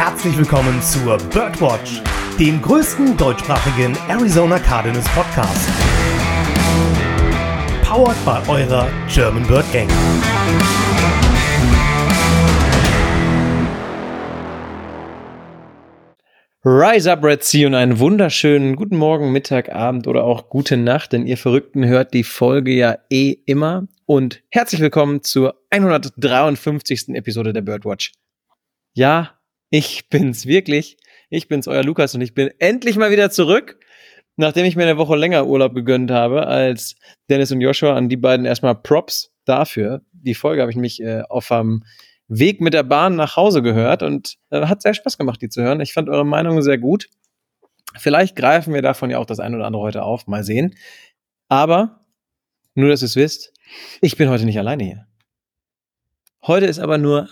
herzlich willkommen zur Birdwatch, dem größten deutschsprachigen Arizona Cardinals Podcast. Powered by eurer German Bird Gang. Rise up, Red Sea und einen wunderschönen guten Morgen, Mittag, Abend oder auch gute Nacht, denn ihr Verrückten hört die Folge ja eh immer. Und herzlich willkommen zur 153. Episode der Birdwatch. Ja, ich bin's wirklich. Ich bin's, euer Lukas und ich bin endlich mal wieder zurück, nachdem ich mir eine Woche länger Urlaub gegönnt habe als Dennis und Joshua. An die beiden erstmal Props dafür. Die Folge habe ich mich äh, auf einem Weg mit der Bahn nach Hause gehört und äh, hat sehr Spaß gemacht, die zu hören. Ich fand eure Meinung sehr gut. Vielleicht greifen wir davon ja auch das ein oder andere heute auf. Mal sehen. Aber, nur dass ihr es wisst, ich bin heute nicht alleine hier. Heute ist aber nur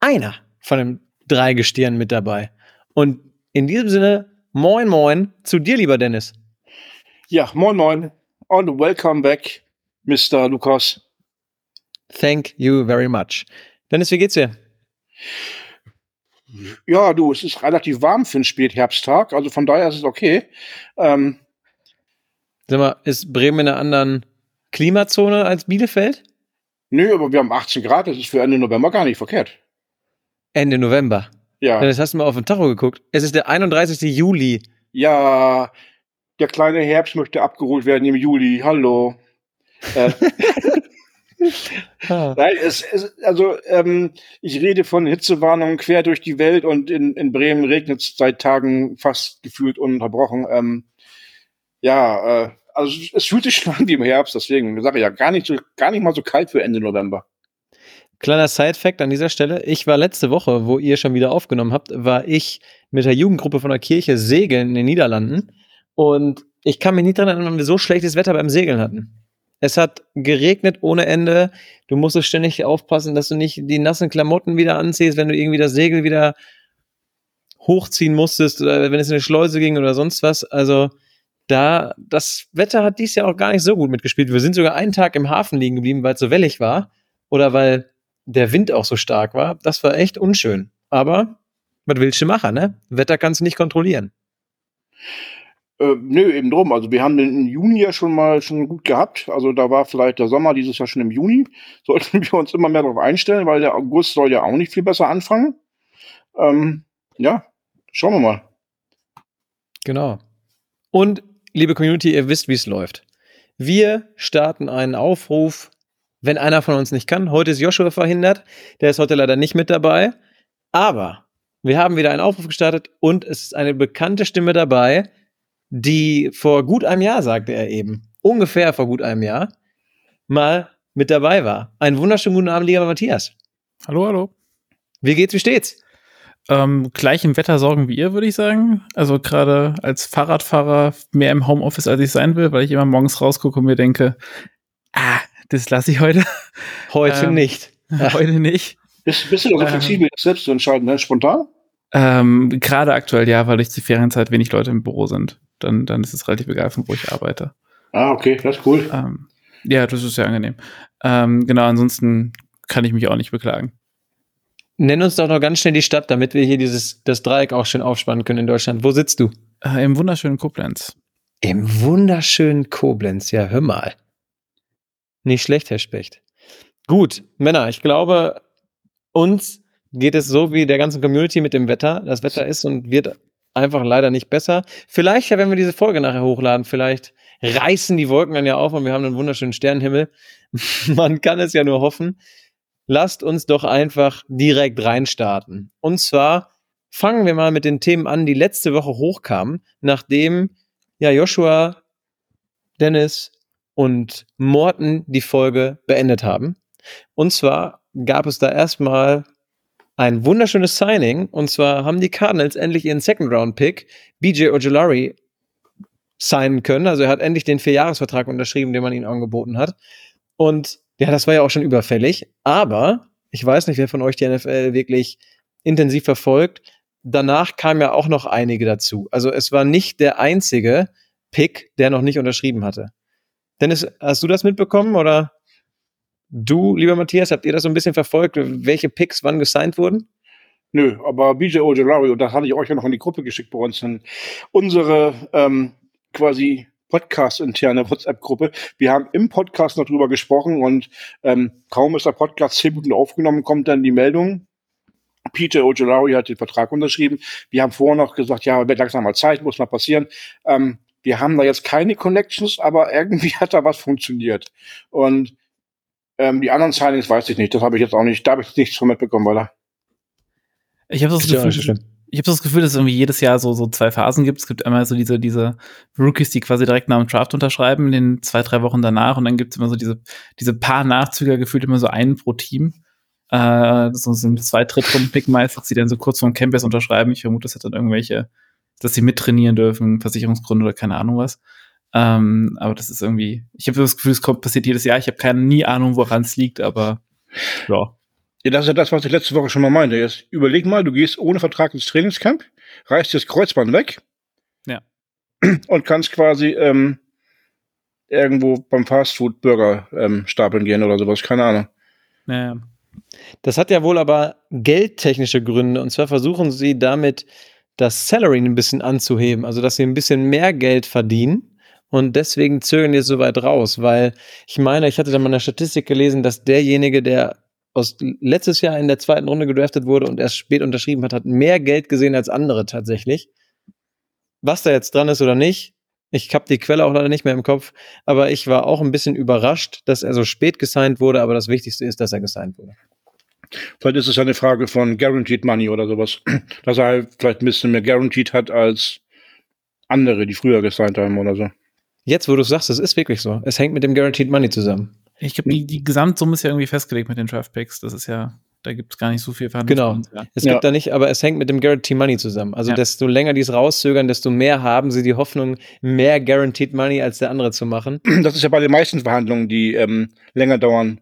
einer von den drei Gestirnen mit dabei. Und in diesem Sinne, moin moin zu dir, lieber Dennis. Ja, moin moin und welcome back, Mr. Lukas. Thank you very much. Dennis, wie geht's dir? Ja, du, es ist relativ warm für einen Spätherbsttag, also von daher ist es okay. Ähm, Sag mal, ist Bremen in einer anderen Klimazone als Bielefeld? nö, aber wir haben 18 Grad, das ist für Ende November gar nicht verkehrt. Ende November. Ja, Dennis, hast du mal auf den Tacho geguckt? Es ist der 31. Juli. ja, der kleine Herbst möchte abgeholt werden im Juli. Hallo. Äh, Ah. Nein, es, es, also ähm, ich rede von Hitzewarnungen quer durch die Welt und in, in Bremen regnet es seit Tagen fast gefühlt ununterbrochen. Ähm, ja, äh, also es- es fühlt sich schon an wie im Herbst, deswegen sage ich ja gar nicht so, gar nicht mal so kalt für Ende November. Kleiner Side-Fact an dieser Stelle. Ich war letzte Woche, wo ihr schon wieder aufgenommen habt, war ich mit der Jugendgruppe von der Kirche segeln in den Niederlanden. Und ich kann mich nicht daran erinnern, wann wir so schlechtes Wetter beim Segeln hatten. Es hat geregnet ohne Ende. Du musstest ständig aufpassen, dass du nicht die nassen Klamotten wieder anziehst, wenn du irgendwie das Segel wieder hochziehen musstest oder wenn es in eine Schleuse ging oder sonst was. Also da, das Wetter hat dies Jahr auch gar nicht so gut mitgespielt. Wir sind sogar einen Tag im Hafen liegen geblieben, weil es so wellig war oder weil der Wind auch so stark war. Das war echt unschön. Aber was willst du machen, ne? Wetter kannst du nicht kontrollieren. Äh, nö, eben drum. Also wir haben den Juni ja schon mal schon gut gehabt. Also da war vielleicht der Sommer dieses Jahr schon im Juni. Sollten wir uns immer mehr darauf einstellen, weil der August soll ja auch nicht viel besser anfangen. Ähm, ja, schauen wir mal. Genau. Und, liebe Community, ihr wisst, wie es läuft. Wir starten einen Aufruf, wenn einer von uns nicht kann. Heute ist Joshua verhindert. Der ist heute leider nicht mit dabei. Aber wir haben wieder einen Aufruf gestartet und es ist eine bekannte Stimme dabei, die vor gut einem Jahr, sagte er eben, ungefähr vor gut einem Jahr, mal mit dabei war. Einen wunderschönen guten Abend, lieber Matthias. Hallo, hallo. Wie geht's, wie steht's? Ähm, gleich im Wetter sorgen wie ihr, würde ich sagen. Also gerade als Fahrradfahrer mehr im Homeoffice, als ich sein will, weil ich immer morgens rausgucke und mir denke, das lasse ich heute. Heute Ähm, nicht. heute nicht. Bist, bist du doch so Ähm. flexibel, das selbst zu entscheiden, ne? Spontan? Ähm, gerade aktuell ja, weil durch die Ferienzeit wenig Leute im Büro sind. Dann, dann ist es relativ egal, von wo ich arbeite. Ah, okay, das ist cool. Ähm, ja, das ist sehr angenehm. Ähm, genau, ansonsten kann ich mich auch nicht beklagen. Nenn uns doch noch ganz schnell die Stadt, damit wir hier dieses, das Dreieck auch schön aufspannen können in Deutschland. Wo sitzt du? Äh, Im wunderschönen Koblenz. Im wunderschönen Koblenz. Ja, hör mal. Nicht schlecht, Herr Specht. Gut, Männer, ich glaube, uns geht es so wie der ganzen Community mit dem Wetter. Das Wetter ist und wird einfach leider nicht besser. Vielleicht, wenn wir diese Folge nachher hochladen, vielleicht reißen die Wolken dann ja auf und wir haben einen wunderschönen Sternenhimmel. Man kann es ja nur hoffen. Lasst uns doch einfach direkt reinstarten. Und zwar fangen wir mal mit den Themen an, die letzte Woche hochkamen, nachdem ja Joshua, Dennis und Morten die Folge beendet haben. Und zwar gab es da erstmal ein wunderschönes Signing. Und zwar haben die Cardinals endlich ihren Second-Round-Pick, BJ Ojolari, signen können. Also er hat endlich den Vierjahresvertrag unterschrieben, den man ihm angeboten hat. Und ja, das war ja auch schon überfällig. Aber ich weiß nicht, wer von euch die NFL wirklich intensiv verfolgt. Danach kamen ja auch noch einige dazu. Also es war nicht der einzige Pick, der noch nicht unterschrieben hatte. Dennis, hast du das mitbekommen oder du, lieber Matthias, habt ihr das so ein bisschen verfolgt, welche Picks wann gesigned wurden? Nö, aber BJ Ojolari, und das hatte ich euch ja noch in die Gruppe geschickt bei uns, in unsere ähm, quasi Podcast-interne WhatsApp-Gruppe. Wir haben im Podcast noch drüber gesprochen und ähm, kaum ist der Podcast zehn Minuten aufgenommen, kommt dann die Meldung. Peter Ojolari hat den Vertrag unterschrieben. Wir haben vorher noch gesagt, ja, wird langsam mal Zeit, muss mal passieren. Ähm, wir haben da jetzt keine Connections, aber irgendwie hat da was funktioniert. Und ähm, die anderen Signings weiß ich nicht. Das habe ich jetzt auch nicht, da habe ich nichts von mitbekommen, weil Ich habe das so Gefühl, schlimm. ich habe das Gefühl, dass es irgendwie jedes Jahr so, so zwei Phasen gibt. Es gibt einmal so diese, diese Rookies, die quasi direkt nach dem Draft unterschreiben, in den zwei, drei Wochen danach. Und dann gibt es immer so diese, diese paar Nachzüger, gefühlt immer so einen pro Team. Äh, so ein zwei Drittrunden-Pick meistens, die dann so kurz vorm Campus unterschreiben. Ich vermute, das hat dann irgendwelche, dass sie mittrainieren dürfen, Versicherungsgründe oder keine Ahnung was. Ähm, aber das ist irgendwie, ich habe das Gefühl, es kommt, passiert jedes Jahr. Ich habe keine nie Ahnung, woran es liegt, aber ja. Ja, das ist ja das, was ich letzte Woche schon mal meinte. Jetzt überleg mal, du gehst ohne Vertrag ins Trainingscamp, reißt das Kreuzband weg. Ja. Und kannst quasi ähm, irgendwo beim Fastfood Burger ähm, stapeln gehen oder sowas. Keine Ahnung. Naja. Das hat ja wohl aber geldtechnische Gründe. Und zwar versuchen sie damit das Salary ein bisschen anzuheben. Also, dass sie ein bisschen mehr Geld verdienen. Und deswegen zögern die so weit raus. Weil ich meine, ich hatte da mal eine Statistik gelesen, dass derjenige, der aus letztes Jahr in der zweiten Runde gedraftet wurde und erst spät unterschrieben hat, hat mehr Geld gesehen als andere tatsächlich. Was da jetzt dran ist oder nicht, ich habe die Quelle auch leider nicht mehr im Kopf, aber ich war auch ein bisschen überrascht, dass er so spät gesigned wurde, aber das Wichtigste ist, dass er gesigned wurde. Vielleicht ist es ja eine Frage von Guaranteed Money oder sowas. Dass er halt vielleicht ein bisschen mehr Guaranteed hat als andere, die früher gesigned haben oder so. Jetzt, wo du sagst, es ist wirklich so. Es hängt mit dem Guaranteed Money zusammen. Ich glaube, die, die Gesamtsumme ist ja irgendwie festgelegt mit den Draft Picks. Das ist ja, da gibt es gar nicht so viel Genau. Verhandlungspotenzial. Es Ja. gibt da nicht, aber es hängt mit dem Guaranteed Money zusammen. Also Ja. desto länger die es rauszögern, desto mehr haben sie die Hoffnung, mehr Guaranteed Money als der andere zu machen. Das ist ja bei den meisten Verhandlungen, die ähm, länger dauern.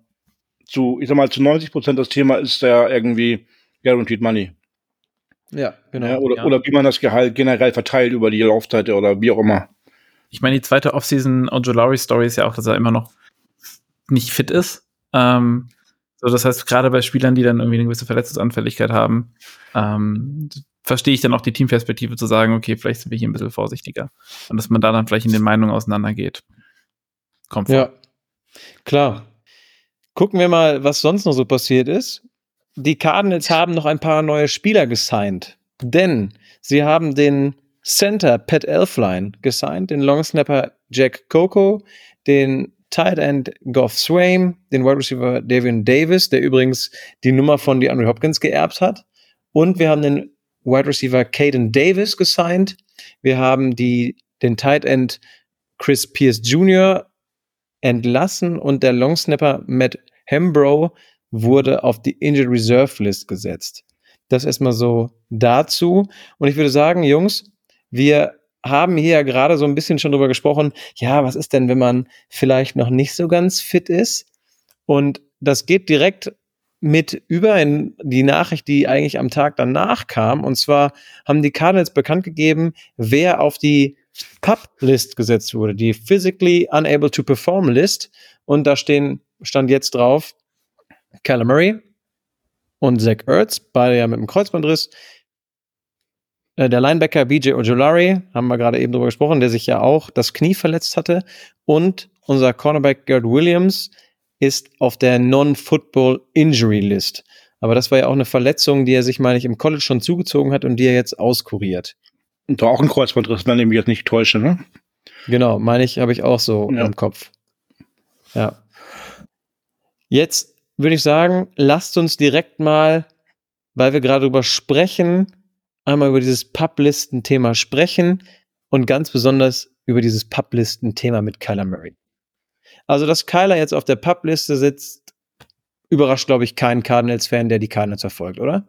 Zu, ich sag mal, zu 90 Prozent das Thema ist ja irgendwie Guaranteed Money. Ja, genau. Ja, oder, ja. oder wie man das Gehalt generell verteilt über die Laufzeit oder wie auch immer. Ich meine, die zweite Offseason Ojolari-Story ist ja auch, dass er immer noch nicht fit ist. Ähm, so, das heißt, gerade bei Spielern, die dann irgendwie eine gewisse Verletzungsanfälligkeit haben, ähm, verstehe ich dann auch die Teamperspektive zu sagen, okay, vielleicht sind wir hier ein bisschen vorsichtiger. Und dass man da dann vielleicht in den Meinungen auseinandergeht. Kommt vor. Ja, klar. Gucken wir mal, was sonst noch so passiert ist. Die Cardinals haben noch ein paar neue Spieler gesigned, denn sie haben den Center Pat Elfline gesigned, den Longsnapper Jack Coco, den Tight End Goff Swaim, den Wide Receiver Davian Davis, der übrigens die Nummer von DeAndre Hopkins geerbt hat. Und wir haben den Wide Receiver Caden Davis gesigned. Wir haben die, den Tight End Chris Pierce Jr. entlassen und der Longsnapper Matt Hembrow wurde auf die Injured Reserve List gesetzt. Das erstmal so dazu. Und ich würde sagen, Jungs, wir haben hier ja gerade so ein bisschen schon drüber gesprochen, ja, was ist denn, wenn man vielleicht noch nicht so ganz fit ist? Und das geht direkt mit über in die Nachricht, die eigentlich am Tag danach kam. Und zwar haben die Cardinals bekannt gegeben, wer auf die PUP-List gesetzt wurde, die Physically Unable to Perform List. Und da stehen, stand jetzt drauf Murray und Zach Ertz, beide ja mit dem Kreuzbandriss. Äh, Der Linebacker BJ Ojolari, haben wir gerade eben drüber gesprochen, der sich ja auch das Knie verletzt hatte. Und unser Cornerback Garrett Williams ist auf der Non-Football Injury List. Aber das war ja auch eine Verletzung, die er sich, meine ich, im College schon zugezogen hat und die er jetzt auskuriert. Und da auch ein Kreuzbandriss, wenn ich mich jetzt nicht täusche, ne? Genau, meine ich, habe ich auch so Ja. im Kopf. Ja. Jetzt würde ich sagen, lasst uns direkt mal, weil wir gerade drüber sprechen, einmal über dieses Publisten-Thema sprechen und ganz besonders über dieses Publisten-Thema mit Kyler Murray. Also, dass Kyler jetzt auf der Publiste sitzt, überrascht, glaube ich, keinen Cardinals-Fan, der die Cardinals verfolgt, oder?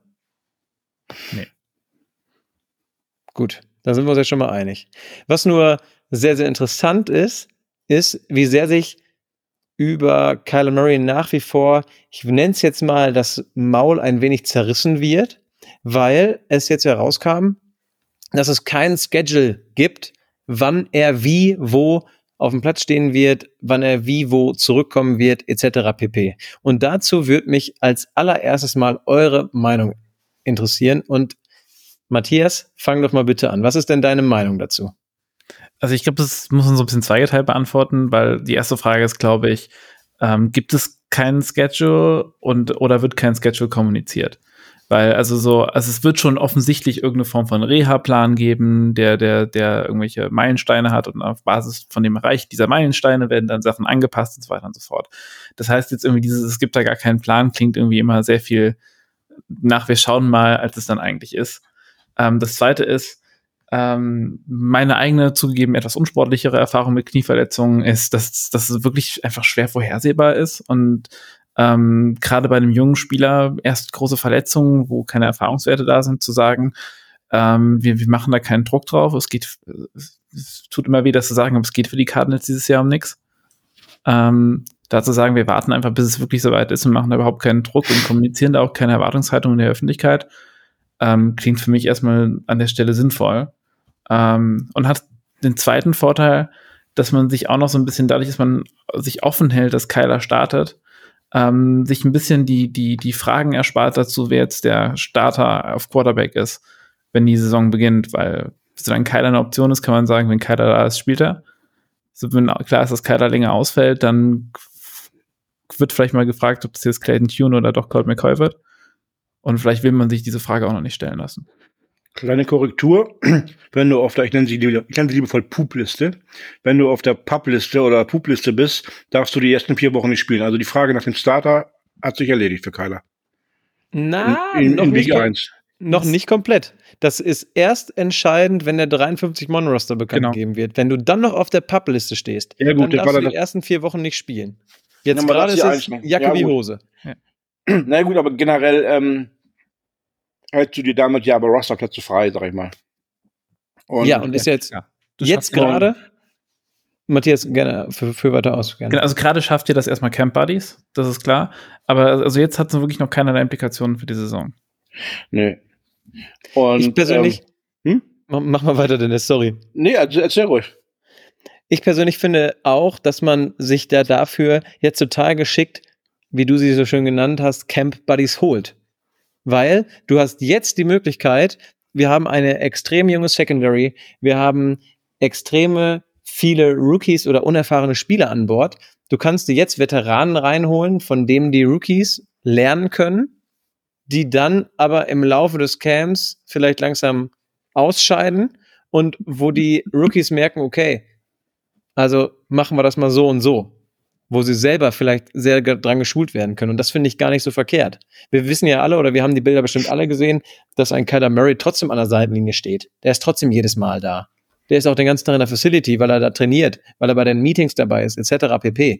Nee. Gut, da sind wir uns ja schon mal einig. Was nur sehr, sehr interessant ist, ist, wie sehr sich über Kyler Murray nach wie vor, ich nenne es jetzt mal, das Maul ein wenig zerrissen wird, weil es jetzt herauskam, dass es keinen Schedule gibt, wann er wie, wo auf dem Platz stehen wird, wann er wie, wo zurückkommen wird, etc. pp. Und dazu würde mich als allererstes mal eure Meinung interessieren. Und Matthias, fang doch mal bitte an. Was ist denn deine Meinung dazu? Also ich glaube, das muss man so ein bisschen zweigeteilt beantworten, weil die erste Frage ist, glaube ich, ähm, gibt es keinen Schedule und oder wird kein Schedule kommuniziert? Weil, also so, also es wird schon offensichtlich irgendeine Form von Reha-Plan geben, der, der, der irgendwelche Meilensteine hat und auf Basis von dem Erreicht dieser Meilensteine werden dann Sachen angepasst und so weiter und so fort. Das heißt jetzt irgendwie dieses, es gibt da gar keinen Plan, klingt irgendwie immer sehr viel nach, wir schauen mal, als es dann eigentlich ist. Ähm, das zweite ist, ähm, meine eigene zugegeben etwas unsportlichere Erfahrung mit Knieverletzungen ist, dass, dass es wirklich einfach schwer vorhersehbar ist und ähm, gerade bei einem jungen Spieler erst große Verletzungen, wo keine Erfahrungswerte da sind, zu sagen, ähm, wir, wir machen da keinen Druck drauf. Es geht, es tut immer weh, das zu sagen, aber es geht für die Cardinals dieses Jahr um nichts. Ähm, da zu sagen, wir warten einfach, bis es wirklich soweit ist und machen da überhaupt keinen Druck und kommunizieren da auch keine Erwartungshaltung in der Öffentlichkeit, ähm, klingt für mich erstmal an der Stelle sinnvoll. Ähm, und hat den zweiten Vorteil, dass man sich auch noch so ein bisschen dadurch, dass man sich offen hält, dass Kyler startet, ähm, sich ein bisschen die, die, die Fragen erspart dazu, wer jetzt der Starter auf Quarterback ist, wenn die Saison beginnt, weil solange Kyler eine Option ist, kann man sagen, wenn Kyler da ist, spielt er. So, wenn klar ist, dass Kyler länger ausfällt, dann wird vielleicht mal gefragt, ob das jetzt Clayton Tune oder doch Colt McCoy wird. Und vielleicht will man sich diese Frage auch noch nicht stellen lassen. Kleine Korrektur, wenn du auf der, ich nenne sie, ich nenne sie liebevoll Pup-Liste, wenn du auf der Pub-Liste oder Pup-Liste bist, darfst du die ersten vier Wochen nicht spielen. Also die Frage nach dem Starter hat sich erledigt für Kyler. Na, in, in, noch, in nicht, Week 1. noch nicht komplett. Das ist erst entscheidend, wenn der 53-Mann-Roster bekannt Genau. gegeben wird. Wenn du dann noch auf der Pub-Liste stehst, Ja, gut, dann darfst du dann die ersten vier Wochen nicht spielen. Jetzt Ja, gerade ist es. Jacke Ja, wie gut. Hose. Na gut, aber generell ähm, hältst du dir damit ja aber Rosterplätze frei, sag ich mal. Und, ja, und ist jetzt, Ja. Jetzt genau- gerade, Matthias, gerne, für, für weiter aus. Gerne. Genau, also gerade schafft ihr das erstmal Camp Buddies, das ist klar. Aber also jetzt hat es wirklich noch keinerlei Implikationen für die Saison. Nee. Und, ich persönlich, Ähm, hm? mach, mach mal weiter, Dennis, sorry. nee, also erzähl ruhig. Ich persönlich finde auch, dass man sich da dafür jetzt total geschickt, wie du sie so schön genannt hast, Camp Buddies holt. Weil du hast jetzt die Möglichkeit, wir haben eine extrem junge Secondary, wir haben extreme viele Rookies oder unerfahrene Spieler an Bord. Du kannst dir jetzt Veteranen reinholen, von denen die Rookies lernen können, die dann aber im Laufe des Camps vielleicht langsam ausscheiden und wo die Rookies merken, okay, also machen wir das mal so und so, wo sie selber vielleicht sehr dran geschult werden können. Und das finde ich gar nicht so verkehrt. Wir wissen ja alle, oder wir haben die Bilder bestimmt alle gesehen, dass ein Kyler Murray trotzdem an der Seitenlinie steht. Der ist trotzdem jedes Mal da. Der ist auch den ganzen Tag in der Facility, weil er da trainiert, weil er bei den Meetings dabei ist, etc. pp.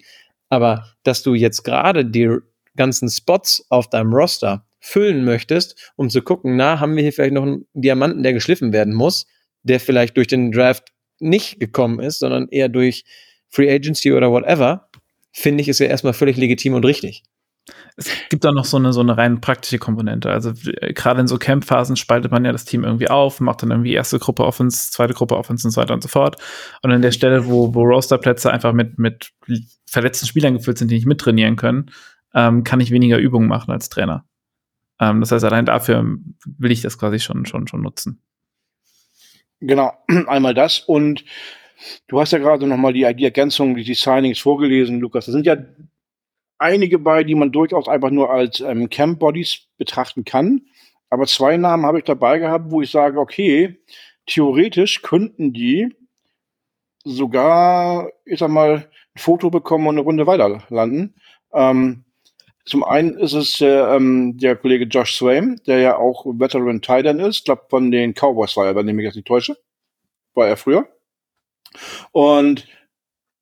Aber dass du jetzt gerade die ganzen Spots auf deinem Roster füllen möchtest, um zu gucken, na, haben wir hier vielleicht noch einen Diamanten, der geschliffen werden muss, der vielleicht durch den Draft nicht gekommen ist, sondern eher durch Free Agency oder whatever, finde ich, ist ja erstmal völlig legitim und richtig. Es gibt da noch so eine, so eine rein praktische Komponente. Also gerade in so Camp-Phasen spaltet man ja das Team irgendwie auf, macht dann irgendwie erste Gruppe Offense, zweite Gruppe Offense und so weiter und so fort. Und an der Stelle, wo, wo Rosterplätze einfach mit, mit verletzten Spielern gefüllt sind, die nicht mittrainieren können, ähm, kann ich weniger Übungen machen als Trainer. Ähm, das heißt, allein dafür will ich das quasi schon, schon, schon nutzen. Genau, einmal das und du hast ja gerade nochmal die, die Ergänzung, die, die Signings vorgelesen, Lukas. Da sind ja einige bei, die man durchaus einfach nur als ähm, Camp-Bodies betrachten kann. Aber zwei Namen habe ich dabei gehabt, wo ich sage, okay, theoretisch könnten die sogar, ich sag mal, ein Foto bekommen und eine Runde weiter landen. Ähm, zum einen ist es äh, ähm, der Kollege Josh Swain, der ja auch Veteran Titan ist. Ich glaube, von den Cowboys war er, wenn ich mich jetzt nicht täusche. War er früher. Und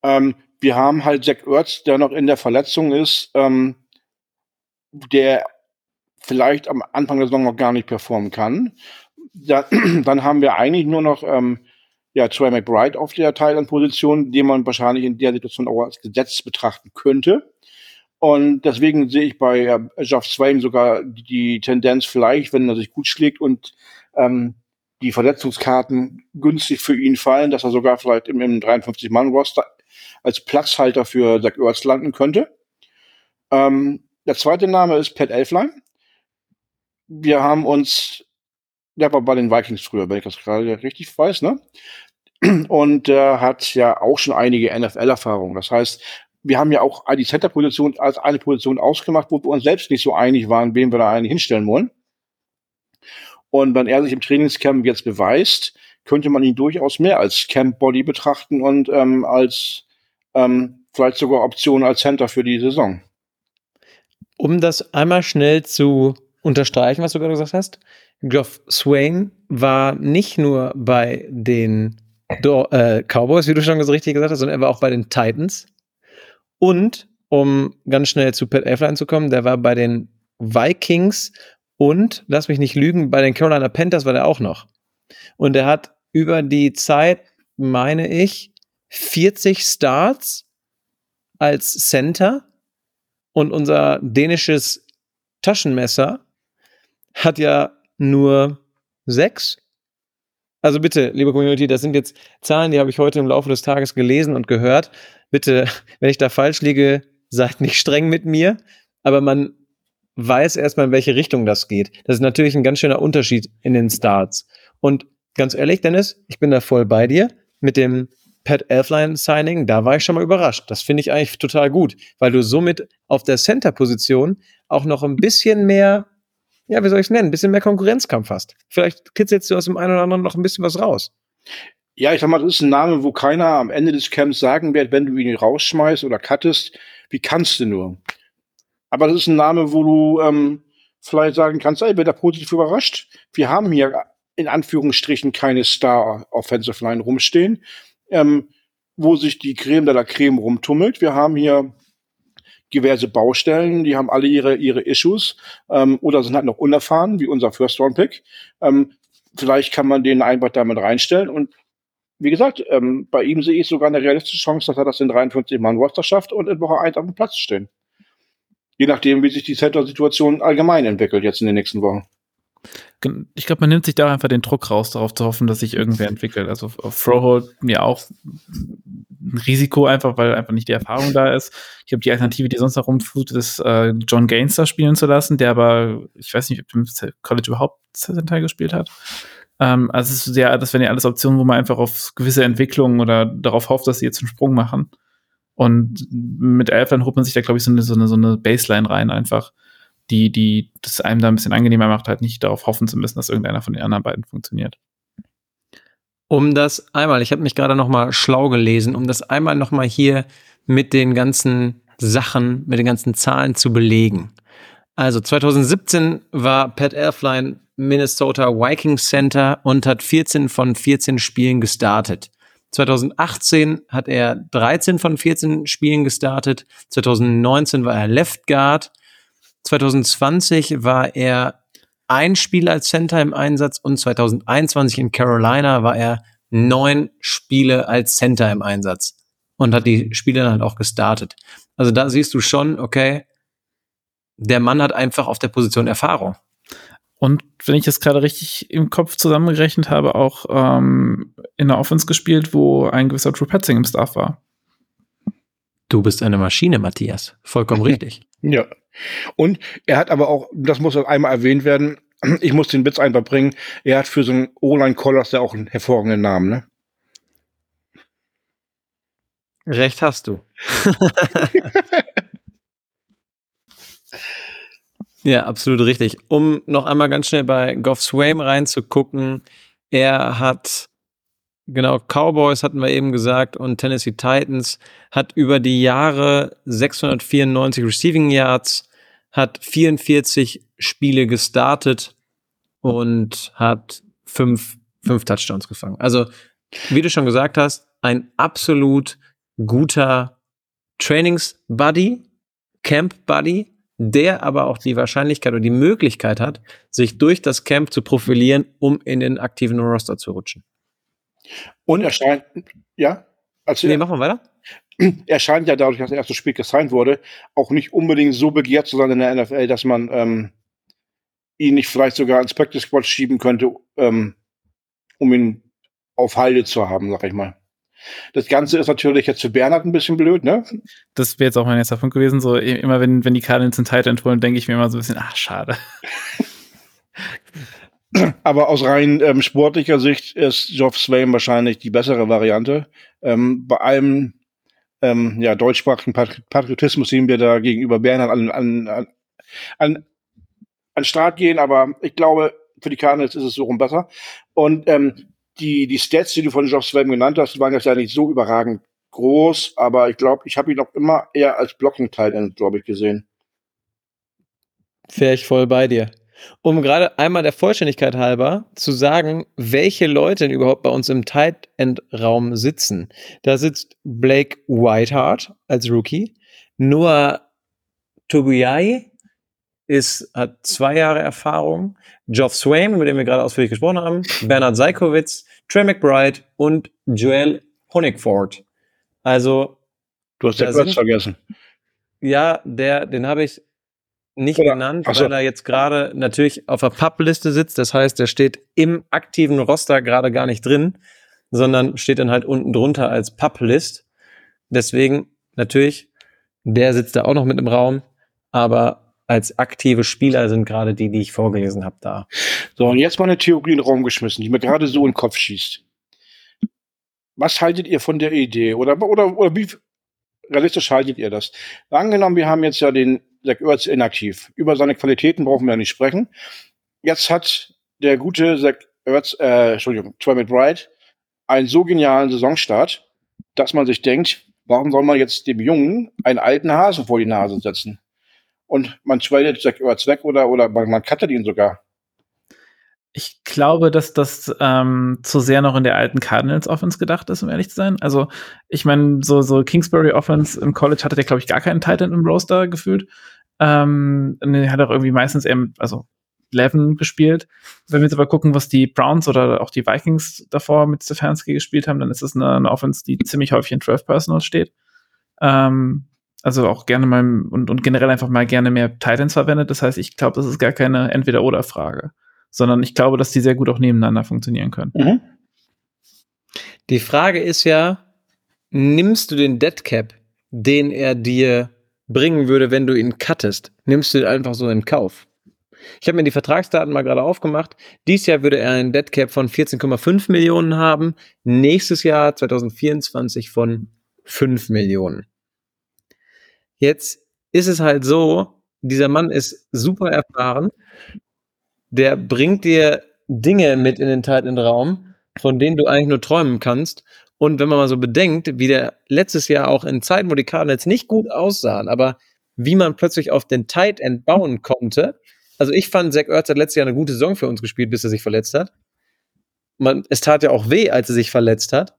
ähm, wir haben halt Zach Ertz, der noch in der Verletzung ist, ähm, der vielleicht am Anfang der Saison noch gar nicht performen kann. Da, dann haben wir eigentlich nur noch ähm, ja, Troy McBride auf der Thailand-Position, den man wahrscheinlich in der Situation auch als Gesetz betrachten könnte. Und deswegen sehe ich bei äh, Jeff Swain sogar die Tendenz vielleicht, wenn er sich gut schlägt und ähm, die Verletzungskarten günstig für ihn fallen, dass er sogar vielleicht im, im 53-Mann-Roster als Platzhalter für Zach Ertz landen könnte. Ähm, der zweite Name ist Pat Elflein. wir haben uns, der war bei den Vikings früher, wenn ich das gerade richtig weiß, ne? Und der hat ja auch schon einige NFL-Erfahrungen. Das heißt, wir haben ja auch die Center-Position als eine Position ausgemacht, wo wir uns selbst nicht so einig waren, wen wir da eigentlich hinstellen wollen. Und wenn er sich im Trainingscamp jetzt beweist, könnte man ihn durchaus mehr als Camp-Body betrachten und ähm, als ähm, vielleicht sogar Option als Center für die Saison. Um das einmal schnell zu unterstreichen, was du gerade gesagt hast, Geoff Swain war nicht nur bei den Do äh, Cowboys, wie du schon richtig gesagt hast, sondern er war auch bei den Titans. Und um ganz schnell zu Pat Elfline zu kommen, der war bei den Vikings und, lass mich nicht lügen, bei den Carolina Panthers war der auch noch. Und er hat über die Zeit, meine ich, 40 Starts als Center und unser dänisches Taschenmesser hat ja nur sechs. Also bitte, liebe Community, das sind jetzt Zahlen, die habe ich heute im Laufe des Tages gelesen und gehört. Bitte, wenn ich da falsch liege, seid nicht streng mit mir. Aber man weiß erstmal, in welche Richtung das geht. Das ist natürlich ein ganz schöner Unterschied in den Starts. Und ganz ehrlich, Dennis, ich bin da voll bei dir mit dem Pat Elfline Signing. Da war ich schon mal überrascht. Das finde ich eigentlich total gut, weil du somit auf der Center-Position auch noch ein bisschen mehr, ja, wie soll ich es nennen, ein bisschen mehr Konkurrenzkampf hast. Vielleicht kitzelst du aus dem einen oder anderen noch ein bisschen was raus. Ja, ich sag mal, das ist ein Name, wo keiner am Ende des Camps sagen wird, wenn du ihn rausschmeißt oder cuttest, wie kannst du nur? Aber das ist ein Name, wo du ähm, vielleicht sagen kannst, ey, wird da positiv überrascht. Wir haben hier in Anführungsstrichen keine Star Offensive Line rumstehen, ähm, wo sich die Creme de la Creme rumtummelt. Wir haben hier diverse Baustellen, die haben alle ihre, ihre Issues ähm, oder sind halt noch unerfahren, wie unser First-Round-Pick. Ähm, vielleicht kann man den einfach damit reinstellen und wie gesagt, ähm, bei ihm sehe ich sogar eine realistische Chance, dass er das in 53 Mann Roster schafft und in Woche 1 auf dem Platz stehen. Je nachdem, wie sich die Center-Situation allgemein entwickelt jetzt in den nächsten Wochen. Ich glaube, man nimmt sich da einfach den Druck raus, darauf zu hoffen, dass sich irgendwer entwickelt. Also Throwhold mir auch ein Risiko einfach, weil einfach nicht die Erfahrung da ist. Ich habe die Alternative, die sonst noch rumflutet, ist äh, John Gaines da spielen zu lassen, der aber, ich weiß nicht, ob im College überhaupt Center gespielt hat. Ähm, also es ist ja, das wären ja alles Optionen, wo man einfach auf gewisse Entwicklungen oder darauf hofft, dass sie jetzt einen Sprung machen. Und mit Elfern holt man sich da, glaube ich, so eine, so, eine, so eine Baseline rein, einfach, die, die das einem da ein bisschen angenehmer macht, halt nicht darauf hoffen zu müssen, dass irgendeiner von den anderen beiden funktioniert. Um das einmal, ich habe mich gerade noch mal schlau gelesen, um das einmal noch mal hier mit den ganzen Sachen, mit den ganzen Zahlen zu belegen. Also 2017 war Pat Elfline Minnesota Vikings Center und hat 14 von 14 Spielen gestartet. 2018 hat er 13 von 14 Spielen gestartet. 2019 war er Left Guard. 2020 war er ein Spiel als Center im Einsatz und 2021 in Carolina war er neun Spiele als Center im Einsatz und hat die Spiele dann halt auch gestartet. Also da siehst du schon, okay, der Mann hat einfach auf der Position Erfahrung. Und wenn ich das gerade richtig im Kopf zusammengerechnet habe, auch ähm, in der Offense gespielt, wo ein gewisser Drew Petzing im Staff war. Du bist eine Maschine, Matthias. Vollkommen richtig. Ja. Und er hat aber auch, das muss einmal erwähnt werden, ich muss den Witz einfach bringen, er hat für so einen O-Line-Collars ja auch einen hervorragenden Namen, ne? Recht hast du. Ja, absolut richtig. Um noch einmal ganz schnell bei Goff Swaim reinzugucken, er hat, genau, Cowboys hatten wir eben gesagt und Tennessee Titans, hat über die Jahre 694 Receiving Yards, hat 44 Spiele gestartet und hat fünf, fünf Touchdowns gefangen. Also, wie du schon gesagt hast, ein absolut guter Trainings-Buddy, Camp-Buddy, der aber auch die Wahrscheinlichkeit oder die Möglichkeit hat, sich durch das Camp zu profilieren, um in den aktiven Roster zu rutschen. Und er scheint, ja? Also nee, machen wir weiter. Er scheint ja dadurch, dass er erst so spät gesigned wurde, auch nicht unbedingt so begehrt zu sein in der NFL, dass man ähm, ihn nicht vielleicht sogar ins Practice Squad schieben könnte, ähm, um ihn auf Halde zu haben, sag ich mal. Das Ganze ist natürlich jetzt für Bernhard ein bisschen blöd, ne? Das wäre jetzt auch mein nächster Punkt gewesen. So, immer wenn, wenn die Cardinals einen Titan holen, denke ich mir immer so ein bisschen, ach, schade. Aber aus rein ähm, sportlicher Sicht ist Geoff Swain wahrscheinlich die bessere Variante. Ähm, bei allem ähm, ja, deutschsprachigen Patriotismus, den wir da gegenüber Bernhard an, an, an, an, an Start gehen, aber ich glaube, für die Cardinals ist es so rum besser. Und ähm, die, die Stats, die du von Geoff Swain genannt hast, waren jetzt ja nicht so überragend groß, aber ich glaube, ich habe ihn auch immer eher als Blocking-Teil, glaube ich, gesehen. Wäre ich voll bei dir. Um gerade einmal der Vollständigkeit halber zu sagen, welche Leute denn überhaupt bei uns im Tight End Raum sitzen. Da sitzt Blake Whiteheart als Rookie, Noah Tobiai ist, hat zwei Jahre Erfahrung, Geoff Swain, mit dem wir gerade ausführlich gesprochen haben, Bernard Seikowitz, Trey McBride und Joel Honigford. Also. Du hast ja kurz vergessen. Ja, der, den habe ich nicht Oder, genannt, so. weil er jetzt gerade natürlich auf der Pub-Liste sitzt. Das heißt, er steht im aktiven Roster gerade gar nicht drin, sondern steht dann halt unten drunter als Pub-List. Deswegen natürlich, der sitzt da auch noch mit im Raum, aber als aktive Spieler sind gerade die, die ich vorgelesen habe, da. So, und jetzt mal eine Theorie in den Raum geschmissen, die mir gerade so in den Kopf schießt. Was haltet ihr von der Idee? Oder, oder, oder wie realistisch haltet ihr das? Angenommen, wir haben jetzt ja den Zach Ertz inaktiv. Über seine Qualitäten brauchen wir ja nicht sprechen. Jetzt hat der gute Zach Ertz, äh, Entschuldigung, Troy McBride einen so genialen Saisonstart, dass man sich denkt, warum soll man jetzt dem Jungen einen alten Hasen vor die Nase setzen? Und man tradet Zach Ertz weg oder, oder man, man cuttet ihn sogar. Ich glaube, dass das ähm, zu sehr noch in der alten Cardinals Offense gedacht ist, um ehrlich zu sein. Also, ich meine, so, so Kingsbury Offense im College hatte der, glaube ich, gar keinen Titan im Roster gefühlt. Ähm, er hat auch irgendwie meistens eher, also 11 gespielt. Wenn wir jetzt aber gucken, was die Browns oder auch die Vikings davor mit Stefanski gespielt haben, dann ist es eine, eine Offense, die ziemlich häufig in 12 Personals steht. Ähm, also auch gerne mal und, und generell einfach mal gerne mehr Titans verwendet. Das heißt, ich glaube, das ist gar keine Entweder-Oder-Frage, sondern ich glaube, dass die sehr gut auch nebeneinander funktionieren können. Mhm. Die Frage ist ja, nimmst du den Dead Cap, den er dir bringen würde, wenn du ihn cuttest, nimmst du ihn einfach so in Kauf. Ich habe mir die Vertragsdaten mal gerade aufgemacht. Dies Jahr würde er einen Deadcap von 14,5 Millionen haben, nächstes Jahr 2024 von 5 Millionen. Jetzt ist es halt so, dieser Mann ist super erfahren, der bringt dir Dinge mit in den Titan Raum, von denen du eigentlich nur träumen kannst und wenn man mal so bedenkt, wie der letztes Jahr auch in Zeiten, wo die Cardinals nicht gut aussahen, aber wie man plötzlich auf den Tight End bauen konnte. Also ich fand, Zach Ertz hat letztes Jahr eine gute Saison für uns gespielt, bis er sich verletzt hat. Man, es tat ja auch weh, als er sich verletzt hat.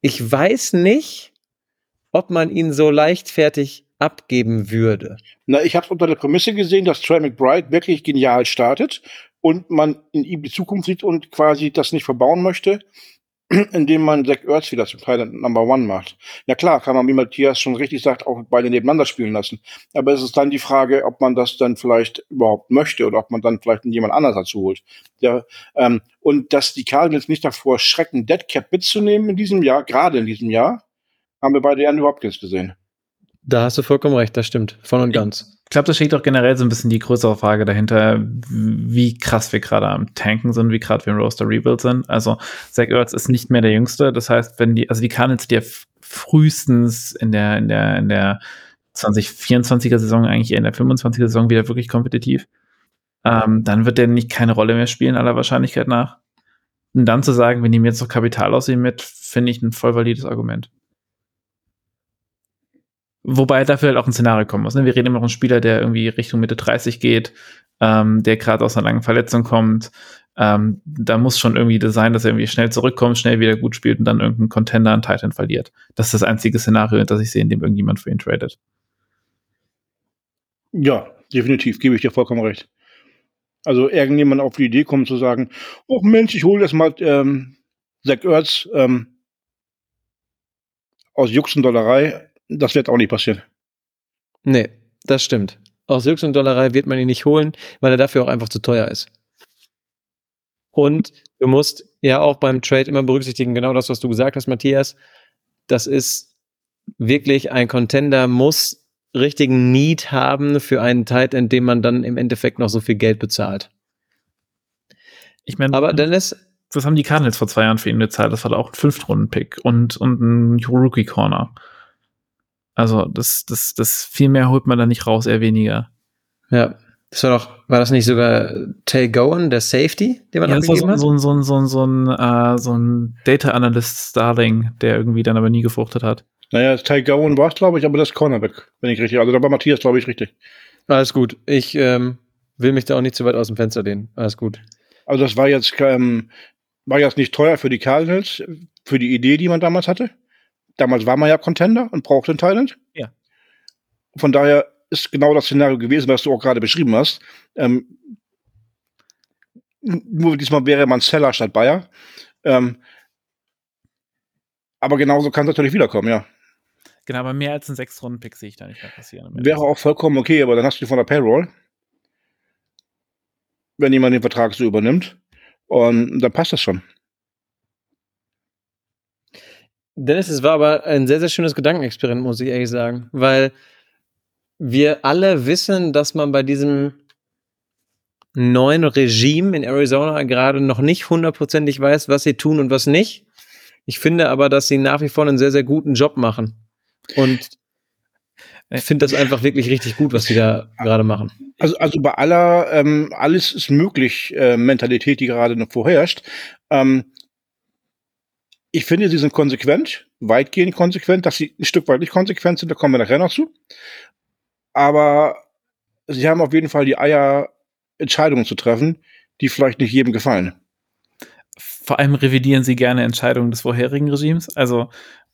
Ich weiß nicht, ob man ihn so leichtfertig abgeben würde. Na, ich habe unter der Prämisse gesehen, dass Trey McBride wirklich genial startet und man in ihm die Zukunft sieht und quasi das nicht verbauen möchte indem man Zach Ertz wieder zum Teil Number One macht. Na klar, kann man, wie Matthias schon richtig sagt, auch beide nebeneinander spielen lassen. Aber es ist dann die Frage, ob man das dann vielleicht überhaupt möchte oder ob man dann vielleicht jemand anders dazu holt. Der, ähm, und dass die Cardinals nicht davor schrecken, Deadcap mitzunehmen in diesem Jahr, gerade in diesem Jahr, haben wir bei der Andrew Hopkins gesehen. Da hast du vollkommen recht, das stimmt, voll und ganz. Ich glaube, da steht auch generell so ein bisschen die größere Frage dahinter, wie krass wir gerade am Tanken sind, wie gerade wir im Roster Rebuild sind. Also Zach Ertz ist nicht mehr der Jüngste. Das heißt, wenn die, also die Cardinals, die ja frühestens in der, in der, in der 2024er Saison, eigentlich eher in der 25er Saison wieder wirklich kompetitiv, ähm, dann wird der nicht keine Rolle mehr spielen, aller Wahrscheinlichkeit nach. Und dann zu sagen, wir nehmen jetzt noch Kapital aus ihm mit, finde ich ein voll valides Argument. Wobei dafür halt auch ein Szenario kommen muss. Ne? Wir reden immer noch einen Spieler, der irgendwie Richtung Mitte 30 geht, ähm, der gerade aus einer langen Verletzung kommt. Ähm, da muss schon irgendwie das sein, dass er irgendwie schnell zurückkommt, schnell wieder gut spielt und dann irgendein Contender an Titan verliert. Das ist das einzige Szenario, das ich sehe, in dem irgendjemand für ihn tradet. Ja, definitiv, gebe ich dir vollkommen recht. Also irgendjemand auf die Idee kommt zu sagen, oh Mensch, ich hole das mal ähm, Zach Ertz ähm, aus Juxendollerei das wird auch nicht passieren. Nee, das stimmt. Aus Jux und Dollerei wird man ihn nicht holen, weil er dafür auch einfach zu teuer ist. Und du musst ja auch beim Trade immer berücksichtigen, genau das, was du gesagt hast, Matthias. Das ist wirklich ein Contender muss richtigen Need haben für einen Tight End, dem man dann im Endeffekt noch so viel Geld bezahlt. Ich meine, Aber Dennis, was haben die Cardinals vor zwei Jahren für ihn bezahlt? Das war auch ein Fünftrunden-Pick und, und ein Rookie-Corner. Also, das, das, das viel mehr holt man da nicht raus, eher weniger. ja, das war doch, war das nicht sogar Tay Gowan, der Safety, den man Ja, das war abgegeben so, hat? so, ein- so, ein- so, ein, so, ein, äh, so ein Data Analyst Starling, der irgendwie dann aber nie gefruchtet hat. Naja, Ty Gowan war es, glaube ich, aber das ist Cornerback, wenn ich richtig. Also da war Matthias, glaube ich, richtig. Alles gut. Ich ähm, will mich da auch nicht zu weit aus dem Fenster lehnen. Alles gut. Also das war jetzt, ähm, war jetzt nicht teuer für die Cardinals, für die Idee, die man damals hatte. Damals war man ja Contender und brauchte einen Talent. Ja. Von daher ist genau das Szenario gewesen, was du auch gerade beschrieben hast. Ähm, nur diesmal wäre man Seller statt Bayer. Ähm, aber genauso kann es natürlich wiederkommen, ja. Genau, aber mehr als ein Sechs-Runden-Pick sehe ich da nicht mehr passieren. Wäre auch vollkommen okay, aber dann hast du die von der Payroll. Wenn jemand den Vertrag so übernimmt. Und dann passt das schon. Dennis, es war aber ein sehr, sehr schönes Gedankenexperiment, muss ich ehrlich sagen. Weil wir alle wissen, dass man bei diesem neuen Regime in Arizona gerade noch nicht hundertprozentig weiß, was sie tun und was nicht. Ich finde aber, dass sie nach wie vor einen sehr, sehr guten Job machen. Und ich finde das einfach wirklich richtig gut, was sie da gerade machen. Also, also bei aller ähm, alles ist möglich äh, Mentalität, die gerade noch vorherrscht. Ähm, ich finde, sie sind konsequent, weitgehend konsequent, dass sie ein Stück weit nicht konsequent sind, da kommen wir nachher noch zu. Aber sie haben auf jeden Fall die Eier, Entscheidungen zu treffen, die vielleicht nicht jedem gefallen. Vor allem revidieren sie gerne Entscheidungen des vorherigen Regimes. Also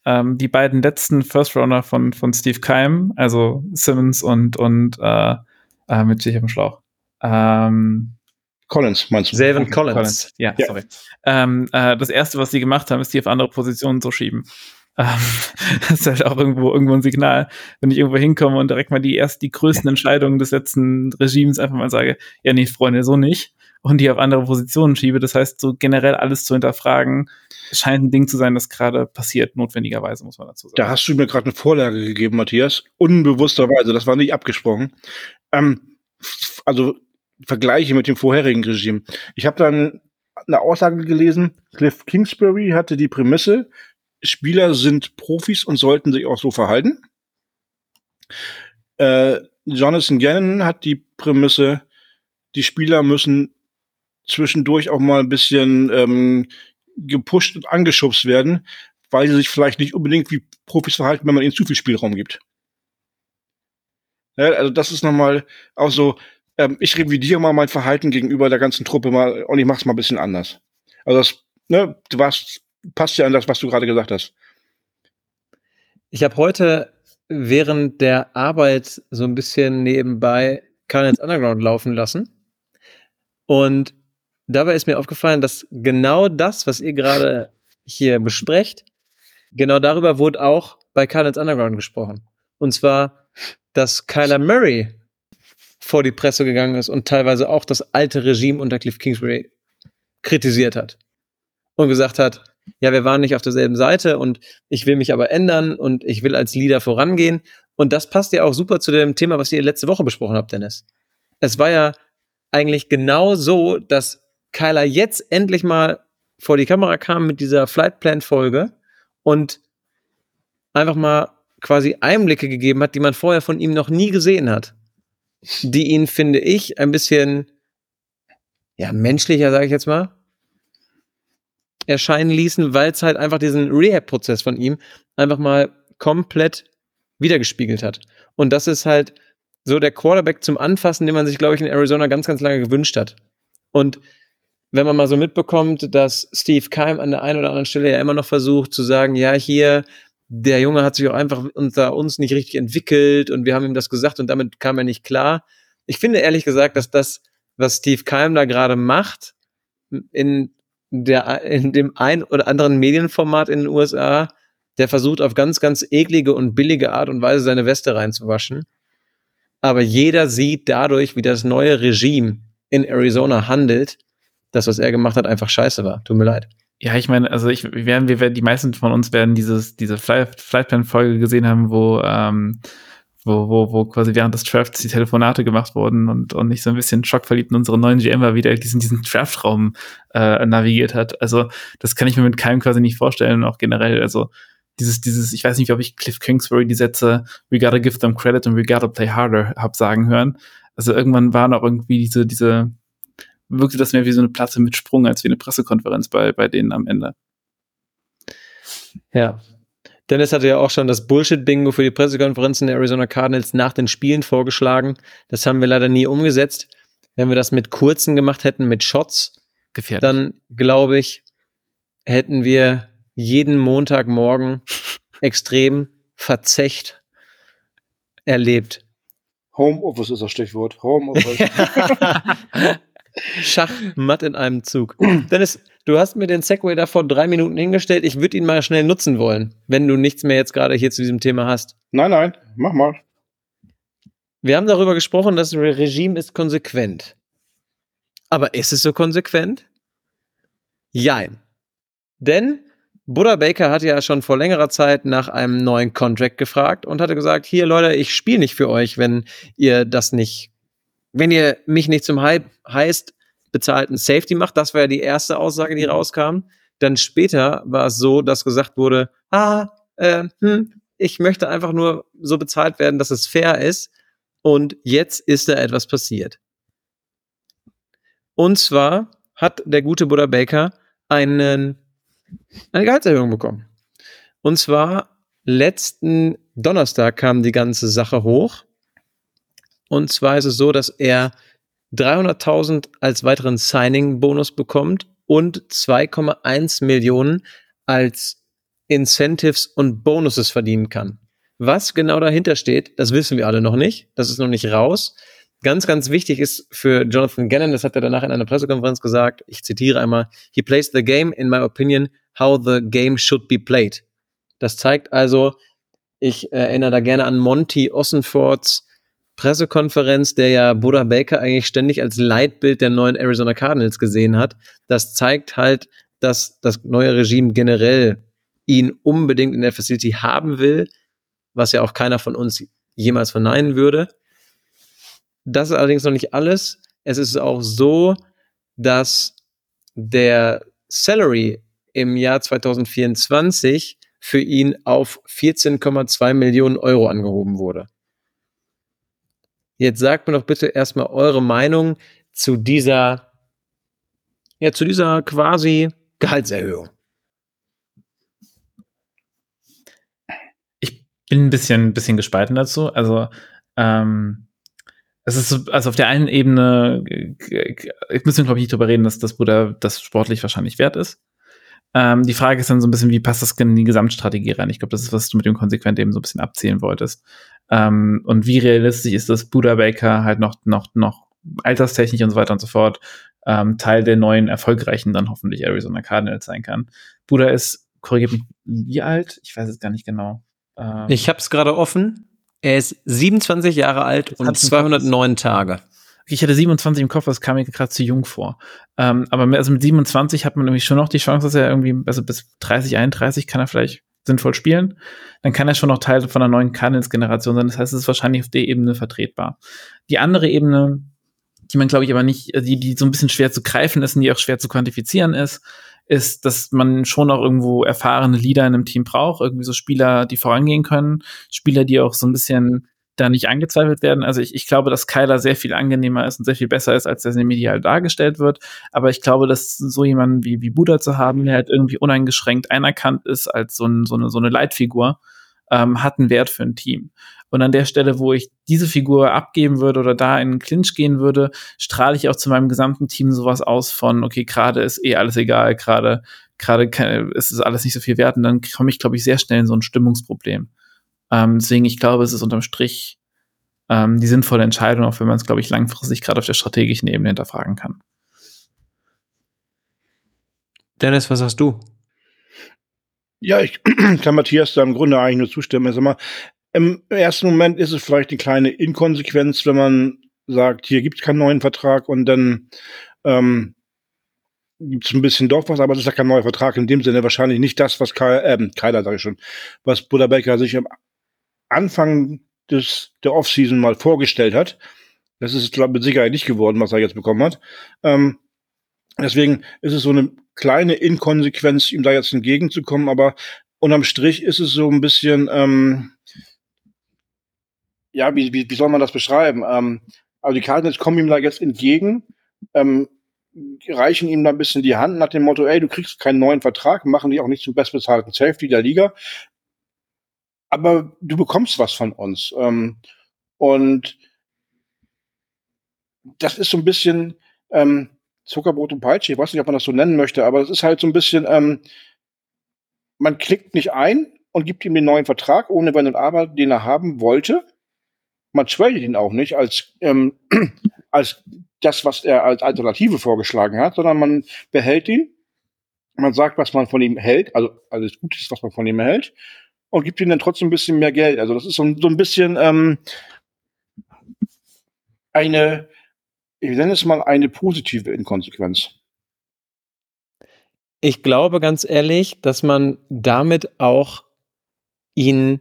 ähm, die beiden letzten First Runner von, von Steve Keim, also Simmons und, und äh, äh, mit sich am Schlauch. Ähm, Collins, meinst du? Selvin Collins. Ja, Ja. sorry. Ähm, äh, das erste, was sie gemacht haben, ist die auf andere Positionen zu schieben. Ähm, das ist halt auch irgendwo, irgendwo ein Signal, wenn ich irgendwo hinkomme und direkt mal die erst die größten Entscheidungen des letzten Regimes einfach mal sage, ja, nee, Freunde, so nicht. Und die auf andere Positionen schiebe. Das heißt, so generell alles zu hinterfragen, scheint ein Ding zu sein, das gerade passiert, notwendigerweise, muss man dazu sagen. Da hast du mir gerade eine Vorlage gegeben, Matthias. Unbewussterweise, das war nicht abgesprochen. Ähm, also Vergleiche mit dem vorherigen Regime. Ich habe dann eine Aussage gelesen, Cliff Kingsbury hatte die Prämisse, Spieler sind Profis und sollten sich auch so verhalten. Äh, Jonathan Gannon hat die Prämisse, die Spieler müssen zwischendurch auch mal ein bisschen ähm, gepusht und angeschubst werden, weil sie sich vielleicht nicht unbedingt wie Profis verhalten, wenn man ihnen zu viel Spielraum gibt. Ja, also das ist nochmal auch so, ähm, ich revidiere mal mein Verhalten gegenüber der ganzen Truppe mal und ich mache es mal ein bisschen anders. Also das, ne, du warst, passt ja an das, was du gerade gesagt hast. Ich habe heute während der Arbeit so ein bisschen nebenbei Carnets Underground laufen lassen. Und dabei ist mir aufgefallen, dass genau das, was ihr gerade hier besprecht, genau darüber wurde auch bei Carnets Underground gesprochen. Und zwar, dass Kyler Murray vor die Presse gegangen ist und teilweise auch das alte Regime unter Cliff Kingsbury kritisiert hat. Und gesagt hat, ja, wir waren nicht auf derselben Seite und ich will mich aber ändern und ich will als Leader vorangehen. Und das passt ja auch super zu dem Thema, was ihr letzte Woche besprochen habt, Dennis. Es war ja eigentlich genau so, dass Kyler jetzt endlich mal vor die Kamera kam mit dieser Flight Plan Folge und einfach mal quasi Einblicke gegeben hat, die man vorher von ihm noch nie gesehen hat. Die ihn, finde ich, ein bisschen ja, menschlicher, sage ich jetzt mal, erscheinen ließen, weil es halt einfach diesen Rehab-Prozess von ihm einfach mal komplett wiedergespiegelt hat. Und das ist halt so der Quarterback zum Anfassen, den man sich, glaube ich, in Arizona ganz, ganz lange gewünscht hat. Und wenn man mal so mitbekommt, dass Steve Keim an der einen oder anderen Stelle ja immer noch versucht zu sagen, ja, hier, der Junge hat sich auch einfach unter uns nicht richtig entwickelt und wir haben ihm das gesagt und damit kam er nicht klar. Ich finde ehrlich gesagt, dass das, was Steve Keim da gerade macht, in der, in dem ein oder anderen Medienformat in den USA, der versucht auf ganz, ganz eklige und billige Art und Weise seine Weste reinzuwaschen. Aber jeder sieht dadurch, wie das neue Regime in Arizona handelt, das, was er gemacht hat, einfach scheiße war. Tut mir leid. Ja, ich meine, also ich werden, wir werden, die meisten von uns werden dieses, diese Flight, Flightplan-Folge gesehen haben, wo, ähm, wo, wo, wo quasi während des Drafts die Telefonate gemacht wurden und, und nicht so ein bisschen schockverliebt in unseren neuen GM war, wie der diesen, diesen Draftraum äh, navigiert hat. Also das kann ich mir mit keinem quasi nicht vorstellen auch generell, also dieses, dieses, ich weiß nicht, ob ich Cliff Kingsbury die Sätze We gotta give them credit and we gotta play harder hab sagen hören. Also irgendwann waren auch irgendwie diese, diese, wirkte das mehr wie so eine Platte mit Sprung als wie eine Pressekonferenz bei, bei denen am Ende. Ja, Dennis hatte ja auch schon das Bullshit-Bingo für die Pressekonferenzen der Arizona Cardinals nach den Spielen vorgeschlagen. Das haben wir leider nie umgesetzt. Wenn wir das mit kurzen gemacht hätten, mit Shots, Gefährlich. dann glaube ich, hätten wir jeden Montagmorgen extrem verzecht erlebt. Homeoffice ist das Stichwort. Homeoffice. Schachmatt in einem Zug. Dennis, du hast mir den Segway da vor drei Minuten hingestellt. Ich würde ihn mal schnell nutzen wollen, wenn du nichts mehr jetzt gerade hier zu diesem Thema hast. nein, nein, mach mal. Wir haben darüber gesprochen, das Regime ist konsequent. Aber ist es so konsequent? Jein. Denn Buddha Baker hat ja schon vor längerer Zeit nach einem neuen Contract gefragt und hatte gesagt, hier Leute, ich spiele nicht für euch, wenn ihr das nicht, wenn ihr mich nicht zum Hype heißt bezahlten Safety macht. Das war ja die erste Aussage, die rauskam. Dann später war es so, dass gesagt wurde, ah, äh, hm, ich möchte einfach nur so bezahlt werden, dass es fair ist. Und jetzt ist da etwas passiert. Und zwar hat der gute Buddha Baker einen, eine Gehaltserhöhung bekommen. Und zwar letzten Donnerstag kam die ganze Sache hoch. Und zwar ist es so, dass er 300.000 als weiteren Signing-Bonus bekommt und 2,1 Millionen als Incentives und Bonuses verdienen kann. Was genau dahinter steht, das wissen wir alle noch nicht. Das ist noch nicht raus. Ganz, ganz wichtig ist für Jonathan Gannon, das hat er danach in einer Pressekonferenz gesagt, ich zitiere einmal, he plays the game, in my opinion, how the game should be played. Das zeigt also, ich erinnere da gerne an Monty Ossenfords Pressekonferenz, der ja Buddha Baker eigentlich ständig als Leitbild der neuen Arizona Cardinals gesehen hat. Das zeigt halt, dass das neue Regime generell ihn unbedingt in der Facility haben will, was ja auch keiner von uns jemals verneinen würde. Das ist allerdings noch nicht alles. Es ist auch so, dass der Salary im Jahr 2024 für ihn auf 14,2 Millionen Euro angehoben wurde. Jetzt sagt mir doch bitte erstmal eure Meinung zu dieser, ja, zu dieser quasi Gehaltserhöhung. Ich bin ein bisschen, bisschen gespalten dazu. Also, ähm, es ist so, also auf der einen Ebene, ich müssen glaube ich nicht drüber reden, dass das Bruder das sportlich wahrscheinlich wert ist. Ähm, die Frage ist dann so ein bisschen, wie passt das in die Gesamtstrategie rein? Ich glaube, das ist, was du mit dem Konsequent eben so ein bisschen abzählen wolltest. Ähm, und wie realistisch ist das Buddha Baker halt noch, noch, noch alterstechnisch und so weiter und so fort ähm, Teil der neuen erfolgreichen dann hoffentlich Arizona Cardinals sein kann. Buddha ist, korrigiert mich, wie alt? Ich weiß es gar nicht genau. Ähm, ich habe es gerade offen. Er ist 27 Jahre alt und 209 Tage. Ich hatte 27 im Kopf, das kam mir gerade zu jung vor. Ähm, aber also mit 27 hat man nämlich schon noch die Chance, dass er irgendwie, also bis 30, 31 kann er vielleicht sinnvoll spielen. Dann kann er schon noch Teil von einer neuen Cardinals-Generation sein. Das heißt, es ist wahrscheinlich auf der Ebene vertretbar. Die andere Ebene, die man, glaube ich, aber nicht, die, die so ein bisschen schwer zu greifen ist und die auch schwer zu quantifizieren ist, ist, dass man schon auch irgendwo erfahrene Leader in einem Team braucht, irgendwie so Spieler, die vorangehen können, Spieler, die auch so ein bisschen da nicht angezweifelt werden. Also ich, ich glaube, dass Kyler sehr viel angenehmer ist und sehr viel besser ist, als der medial dargestellt wird. Aber ich glaube, dass so jemanden wie, wie Buddha zu haben, der halt irgendwie uneingeschränkt einerkannt ist als so, ein, so, eine, so eine Leitfigur, ähm, hat einen Wert für ein Team. Und an der Stelle, wo ich diese Figur abgeben würde oder da in den Clinch gehen würde, strahle ich auch zu meinem gesamten Team sowas aus von, okay, gerade ist eh alles egal, gerade gerade ist es alles nicht so viel wert und dann komme ich, glaube ich, sehr schnell in so ein Stimmungsproblem. Ähm, deswegen, ich glaube, es ist unterm Strich ähm, die sinnvolle Entscheidung, auch wenn man es, glaube ich, langfristig gerade auf der strategischen Ebene hinterfragen kann. Dennis, was sagst du? Ja, ich kann Matthias da im Grunde eigentlich nur zustimmen. Also mal, Im ersten Moment ist es vielleicht eine kleine Inkonsequenz, wenn man sagt, hier gibt es keinen neuen Vertrag und dann ähm, gibt es ein bisschen doch was, aber es ist ja kein neuer Vertrag. In dem Sinne wahrscheinlich nicht das, was Kyle, äh, Kyler, sage ich schon, was Buddha Baker sich am Anfang des, der Offseason mal vorgestellt hat. Das ist, glaube ich, mit Sicherheit nicht geworden, was er jetzt bekommen hat. Ähm, deswegen ist es so eine kleine Inkonsequenz, ihm da jetzt entgegenzukommen, aber unterm Strich ist es so ein bisschen, ähm, ja, wie, wie, wie soll man das beschreiben? Ähm, also die Cardinals kommen ihm da jetzt entgegen, ähm, reichen ihm da ein bisschen die Hand nach dem Motto, ey, du kriegst keinen neuen Vertrag, machen die auch nicht zum bestbezahlten Safety der Liga, aber du bekommst was von uns. Ähm, und das ist so ein bisschen ähm, Zuckerbrot und Peitsche, ich weiß nicht, ob man das so nennen möchte, aber es ist halt so ein bisschen, ähm, man klickt nicht ein und gibt ihm den neuen Vertrag ohne Wenn und Aber, den er haben wollte. Man tradet ihn auch nicht als, ähm, als das, was er als Alternative vorgeschlagen hat, sondern man behält ihn. Man sagt, was man von ihm hält, also alles Gutes, was man von ihm hält, und gibt ihm dann trotzdem ein bisschen mehr Geld. Also das ist so, so ein bisschen ähm, eine, ich nenne es mal eine positive Inkonsequenz. Ich glaube ganz ehrlich, dass man damit auch ihn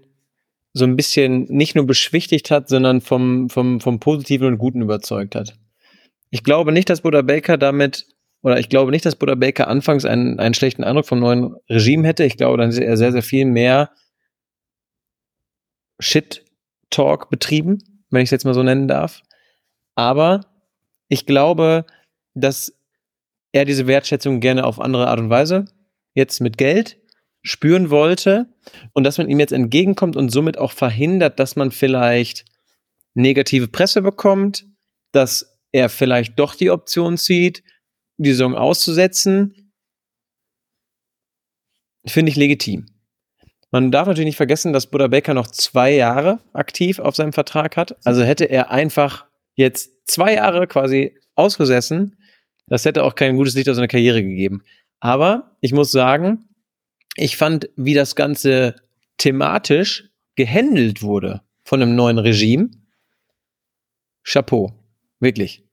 so ein bisschen nicht nur beschwichtigt hat, sondern vom, vom, vom Positiven und Guten überzeugt hat. Ich glaube nicht, dass Buddha Baker damit, oder ich glaube nicht, dass Buddha Baker anfangs einen, einen schlechten Eindruck vom neuen Regime hätte. Ich glaube, dann hätte er sehr, sehr viel mehr Shit-Talk betrieben, wenn ich es jetzt mal so nennen darf. Aber ich glaube, dass er diese Wertschätzung gerne auf andere Art und Weise, jetzt mit Geld, spüren wollte und dass man ihm jetzt entgegenkommt und somit auch verhindert, dass man vielleicht negative Presse bekommt, dass er vielleicht doch die Option zieht, die Saison auszusetzen, finde ich legitim. Man darf natürlich nicht vergessen, dass Buddha Baker noch zwei Jahre aktiv auf seinem Vertrag hat. Also hätte er einfach jetzt zwei Jahre quasi ausgesessen, das hätte auch kein gutes Licht auf seine Karriere gegeben. Aber ich muss sagen, ich fand, wie das Ganze thematisch gehandelt wurde von einem neuen Regime. Chapeau. Wirklich.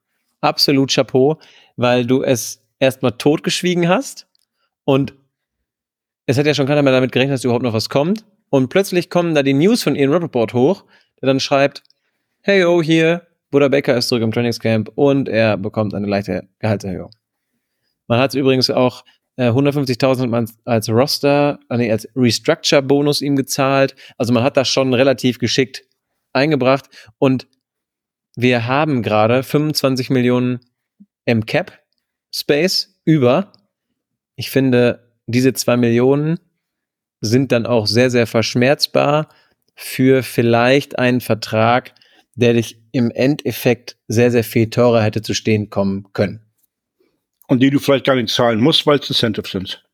Absolut Chapeau, weil du es erstmal totgeschwiegen hast und es hat ja schon keiner mehr damit gerechnet, dass überhaupt noch was kommt. Und plötzlich kommen da die News von Ian Rappaport hoch, der dann schreibt, hey, oh, hier, Buddha Becker ist zurück im Trainingscamp und er bekommt eine leichte Gehaltserhöhung. Man hat übrigens auch äh, 150.000 als Roster, äh, nee, als Restructure-Bonus ihm gezahlt. Also man hat das schon relativ geschickt eingebracht und wir haben gerade 25 Millionen im Cap Space über. Ich finde, diese zwei Millionen sind dann auch sehr, sehr verschmerzbar für vielleicht einen Vertrag, der dich im Endeffekt sehr, sehr viel teurer hätte zu stehen kommen können. Und die du vielleicht gar nicht zahlen musst, weil es Incentives sind.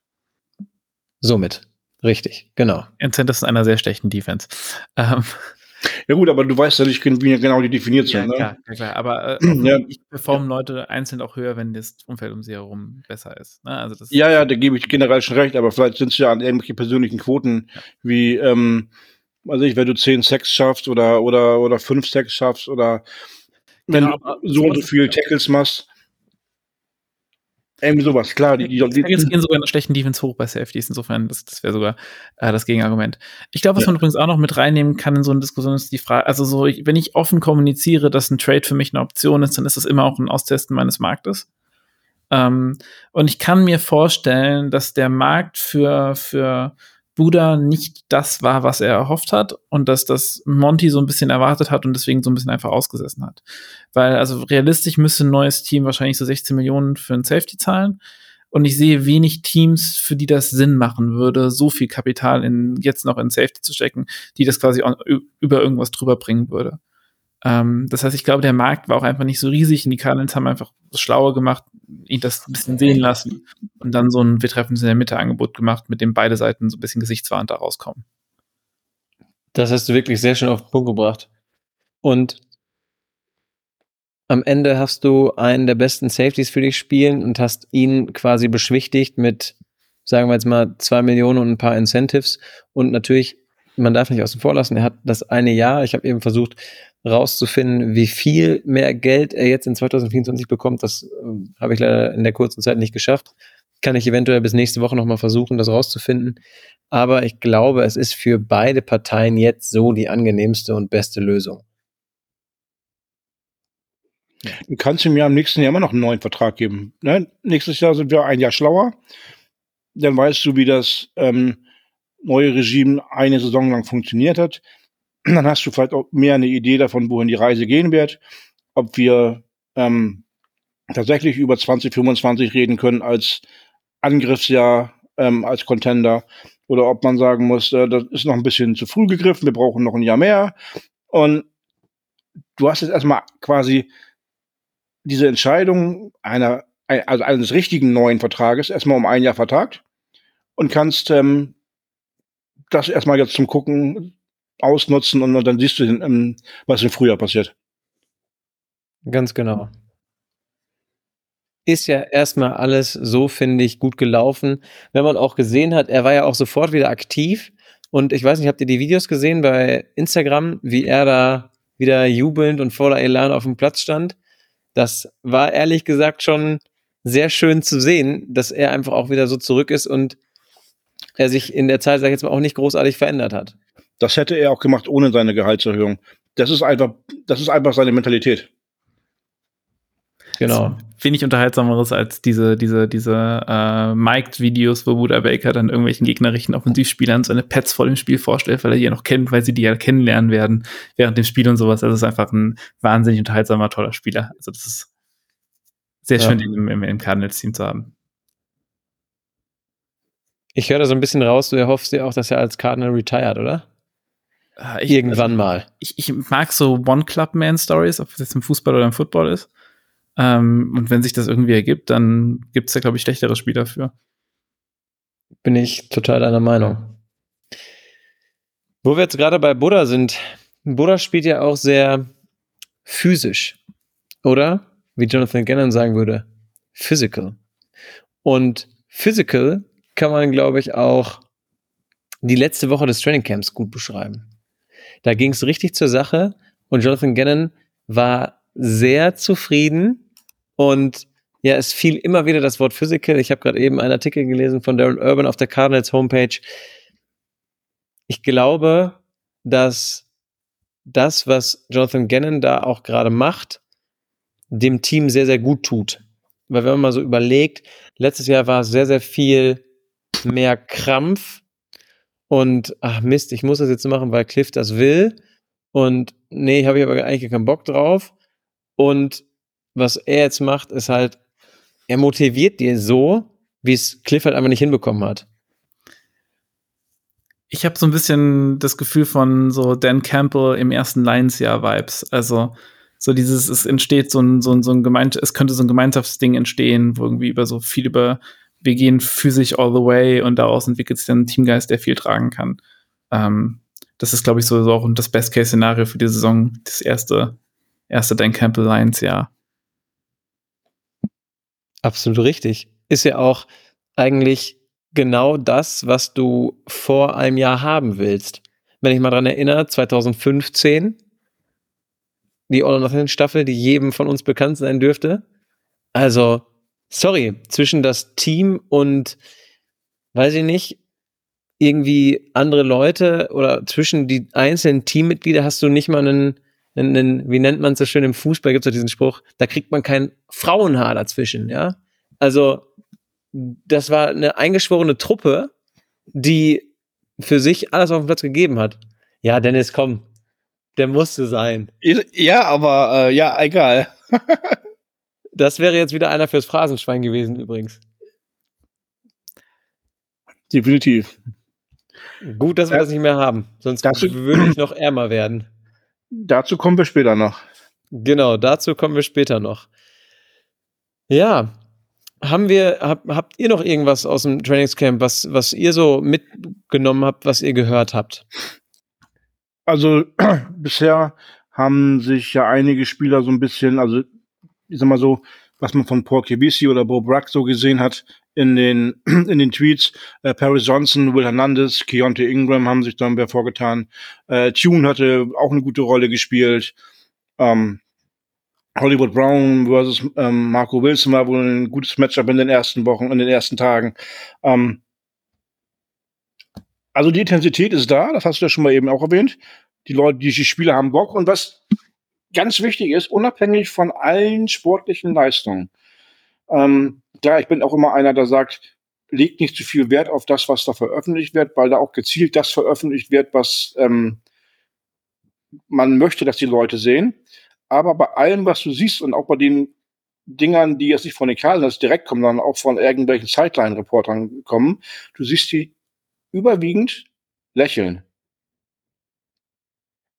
Somit. Richtig, genau. Incentives in einer sehr schlechten Defense. Ähm. Ja gut, aber du weißt ja nicht, wie genau die definiert sind. Ja, ne? klar, klar, aber äh, ja. ich performen Leute einzeln auch höher, wenn das Umfeld um sie herum besser ist. Ne? Also das ja, ja, da gebe ich generell schon recht, aber vielleicht sind es ja an irgendwelche persönlichen Quoten, ja. wie ähm, also ich, wenn du zehn Sex schaffst oder, oder, oder fünf Sex schaffst oder wenn genau, du so und so viel Tackles machst. Irgendwie sowas, klar. Die, die, die gehen sogar in der schlechten Defense hoch bei Safeties, insofern, das, das wäre sogar äh, das Gegenargument. Ich glaube, was ja. man übrigens auch noch mit reinnehmen kann in so eine Diskussion, ist die Frage, also so, wenn ich offen kommuniziere, dass ein Trade für mich eine Option ist, dann ist das immer auch ein Austesten meines Marktes. Ähm, und ich kann mir vorstellen, dass der Markt für, für Buddha nicht das war, was er erhofft hat und dass das Monty so ein bisschen erwartet hat und deswegen so ein bisschen einfach ausgesessen hat. Weil, also realistisch müsste ein neues Team wahrscheinlich so 16 Millionen für ein Safety zahlen. Und ich sehe wenig Teams, für die das Sinn machen würde, so viel Kapital in, jetzt noch in Safety zu stecken, die das quasi über irgendwas drüber bringen würde. Ähm, das heißt, ich glaube, der Markt war auch einfach nicht so riesig und die Cardinals haben einfach das Schlaue gemacht, ihn das ein bisschen sehen lassen und dann so ein Wir treffen uns in der Mitte Angebot gemacht, mit dem beide Seiten so ein bisschen gesichtswahrend da rauskommen. Das hast du wirklich sehr schön auf den Punkt gebracht. Und am Ende hast du einen der besten Safeties für dich spielen und hast ihn quasi beschwichtigt mit, sagen wir jetzt mal, zwei Millionen und ein paar Incentives. Und natürlich, man darf nicht außen vor lassen, er hat das eine Jahr, ich habe eben versucht, rauszufinden, wie viel mehr Geld er jetzt in 2024 bekommt. Das äh, habe ich leider in der kurzen Zeit nicht geschafft. Kann ich eventuell bis nächste Woche nochmal versuchen, das rauszufinden. Aber ich glaube, es ist für beide Parteien jetzt so die angenehmste und beste Lösung. Du kannst ihm ja im nächsten Jahr immer noch einen neuen Vertrag geben. Ne? Nächstes Jahr sind wir ein Jahr schlauer. Dann weißt du, wie das ähm, neue Regime eine Saison lang funktioniert hat. Dann hast du vielleicht auch mehr eine Idee davon, wohin die Reise gehen wird. Ob wir ähm, tatsächlich über 2025 reden können als Angriffsjahr, ähm, als Contender. Oder ob man sagen muss, äh, das ist noch ein bisschen zu früh gegriffen, wir brauchen noch ein Jahr mehr. Und du hast jetzt erstmal quasi diese Entscheidung einer, also eines richtigen neuen Vertrages erstmal um ein Jahr vertagt und kannst ähm, das erstmal jetzt zum Gucken ausnutzen und dann siehst du, ähm, was im Frühjahr passiert. Ganz genau. Ist ja erstmal alles so, finde ich, gut gelaufen. Wenn man auch gesehen hat, er war ja auch sofort wieder aktiv. Und ich weiß nicht, habt ihr die Videos gesehen bei Instagram, wie er da wieder jubelnd und voller Elan auf dem Platz stand? Das war ehrlich gesagt schon sehr schön zu sehen, dass er einfach auch wieder so zurück ist und er sich in der Zeit, sag ich jetzt mal, auch nicht großartig verändert hat. Das hätte er auch gemacht ohne seine Gehaltserhöhung. Das ist einfach, das ist einfach seine Mentalität. Genau. Wenig unterhaltsameres als diese, diese, diese äh, Mic'd-Videos, wo Buda Baker dann irgendwelchen gegnerischen Offensivspielern seine Pets vor dem Spiel vorstellt, weil er die ja noch kennt, weil sie die ja kennenlernen werden während dem Spiel und sowas. Es ist einfach ein wahnsinnig unterhaltsamer, toller Spieler. Also das ist sehr ja. schön, den im, im, im Cardinals-Team zu haben. Ich höre da so ein bisschen raus, du erhoffst dir auch, dass er als Cardinal retired, oder? Äh, ich, Irgendwann also, mal. Ich, ich mag so One-Club-Man-Stories, ob es jetzt im Fußball oder im Football ist. Ähm, und wenn sich das irgendwie ergibt, dann gibt es da, glaube ich, schlechtere Spieler für. Bin ich total deiner Meinung. Wo wir jetzt gerade bei Buddha sind, Buddha spielt ja auch sehr physisch, oder? Wie Jonathan Gannon sagen würde, physical. Und physical kann man, glaube ich, auch die letzte Woche des Training Camps gut beschreiben. Da ging es richtig zur Sache und Jonathan Gannon war sehr zufrieden und ja, es fiel immer wieder das Wort Physical. Ich habe gerade eben einen Artikel gelesen von Darren Urban auf der Cardinals Homepage. Ich glaube, dass das, was Jonathan Gannon da auch gerade macht, dem Team sehr, sehr gut tut. Weil wenn man mal so überlegt, letztes Jahr war es sehr, sehr viel mehr Krampf und ach Mist, ich muss das jetzt machen, weil Cliff das will. Und nee, habe ich aber eigentlich keinen Bock drauf. Und was er jetzt macht, ist halt, er motiviert dir so, wie es Cliff halt einfach nicht hinbekommen hat. Ich habe so ein bisschen das Gefühl von so Dan Campbell im ersten Lions-Jahr-Vibes. Also so dieses, es entsteht so ein, so ein, so ein Gemeint, es könnte so ein Gemeinschaftsding entstehen, wo irgendwie über so viel über, wir gehen physisch all the way und daraus entwickelt sich dann ein Teamgeist, der viel tragen kann. Ähm, das ist, glaube ich, so, so auch das Best-Case-Szenario für die Saison, das erste, erste Dan Campbell Lions-Jahr. Absolut richtig. Ist ja auch eigentlich genau das, was du vor einem Jahr haben willst. Wenn ich mal dran erinnere, 2015, die All or Nothing Staffel, die jedem von uns bekannt sein dürfte. Also, sorry, zwischen das Team und, weiß ich nicht, irgendwie andere Leute oder zwischen die einzelnen Teammitglieder hast du nicht mal einen, einen, wie nennt man es so schön im Fußball, gibt es diesen Spruch, da kriegt man kein Frauenhaar dazwischen, ja. Also, das war eine eingeschworene Truppe, die für sich alles auf den Platz gegeben hat. Ja, Dennis, komm. Der musste sein. Ja, aber äh, ja, egal. das wäre jetzt wieder einer fürs Phrasenschwein gewesen, übrigens. Definitiv. Gut, dass wir ja. das nicht mehr haben. Sonst dazu, würde ich noch ärmer werden. Dazu kommen wir später noch. Genau, dazu kommen wir später noch. Ja, haben wir, hab, habt ihr noch irgendwas aus dem Trainingscamp, was, was ihr so mitgenommen habt, was ihr gehört habt? Also bisher haben sich ja einige Spieler so ein bisschen, also ich sag mal so, was man von Paul Kibisi oder Bo Brack so gesehen hat in den, in den Tweets. Äh, Paris Johnson, Will Hernandez, Keontae Ingram haben sich dann vorgetan. Äh, Tune hatte auch eine gute Rolle gespielt. Ähm, Hollywood Brown versus ähm, Marco Wilson war wohl ein gutes Matchup in den ersten Wochen, in den ersten Tagen. Ähm, also die Intensität ist da, das hast du ja schon mal eben auch erwähnt. Die Leute, die, die Spieler haben Bock. Und was ganz wichtig ist, unabhängig von allen sportlichen Leistungen. Ähm, ja, ich bin auch immer einer, der sagt, legt nicht zu viel Wert auf das, was da veröffentlicht wird, weil da auch gezielt das veröffentlicht wird, was ähm, man möchte, dass die Leute sehen. Aber bei allem, was du siehst und auch bei den Dingern, die jetzt nicht von den Cardinals direkt kommen, sondern auch von irgendwelchen Sideline-Reportern kommen, du siehst die überwiegend lächeln.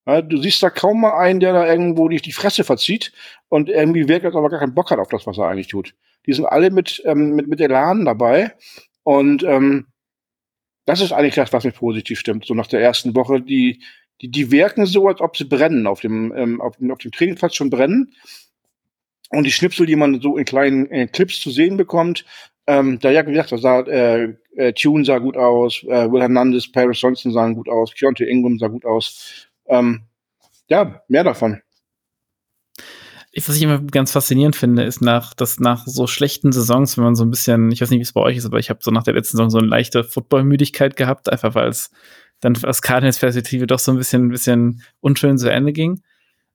Ja, du siehst da kaum mal einen, der da irgendwo die, die Fresse verzieht und irgendwie wirkt, aber gar keinen Bock hat auf das, was er eigentlich tut. Die sind alle mit, ähm, mit, mit Elan dabei und ähm, das ist eigentlich das, was mich positiv stimmt. So nach der ersten Woche, die, die, die wirken so, als ob sie brennen, auf dem, ähm, auf, auf dem Trainingplatz schon brennen. Und die Schnipsel, die man so in kleinen äh, Clips zu sehen bekommt, ähm, da ja gesagt, da sah äh, äh, Tune sah gut aus, äh, Will Hernandez, Paris Johnson sahen gut aus, Keontae Ingram sah gut aus. Ähm, ja, mehr davon. Ich, was ich immer ganz faszinierend finde, ist nach, dass nach so schlechten Saisons, wenn man so ein bisschen, ich weiß nicht, wie es bei euch ist, aber ich habe so nach der letzten Saison so eine leichte Footballmüdigkeit gehabt, einfach weil es dann aus Cardinals Perspektive doch so ein bisschen, ein bisschen unschön zu Ende ging.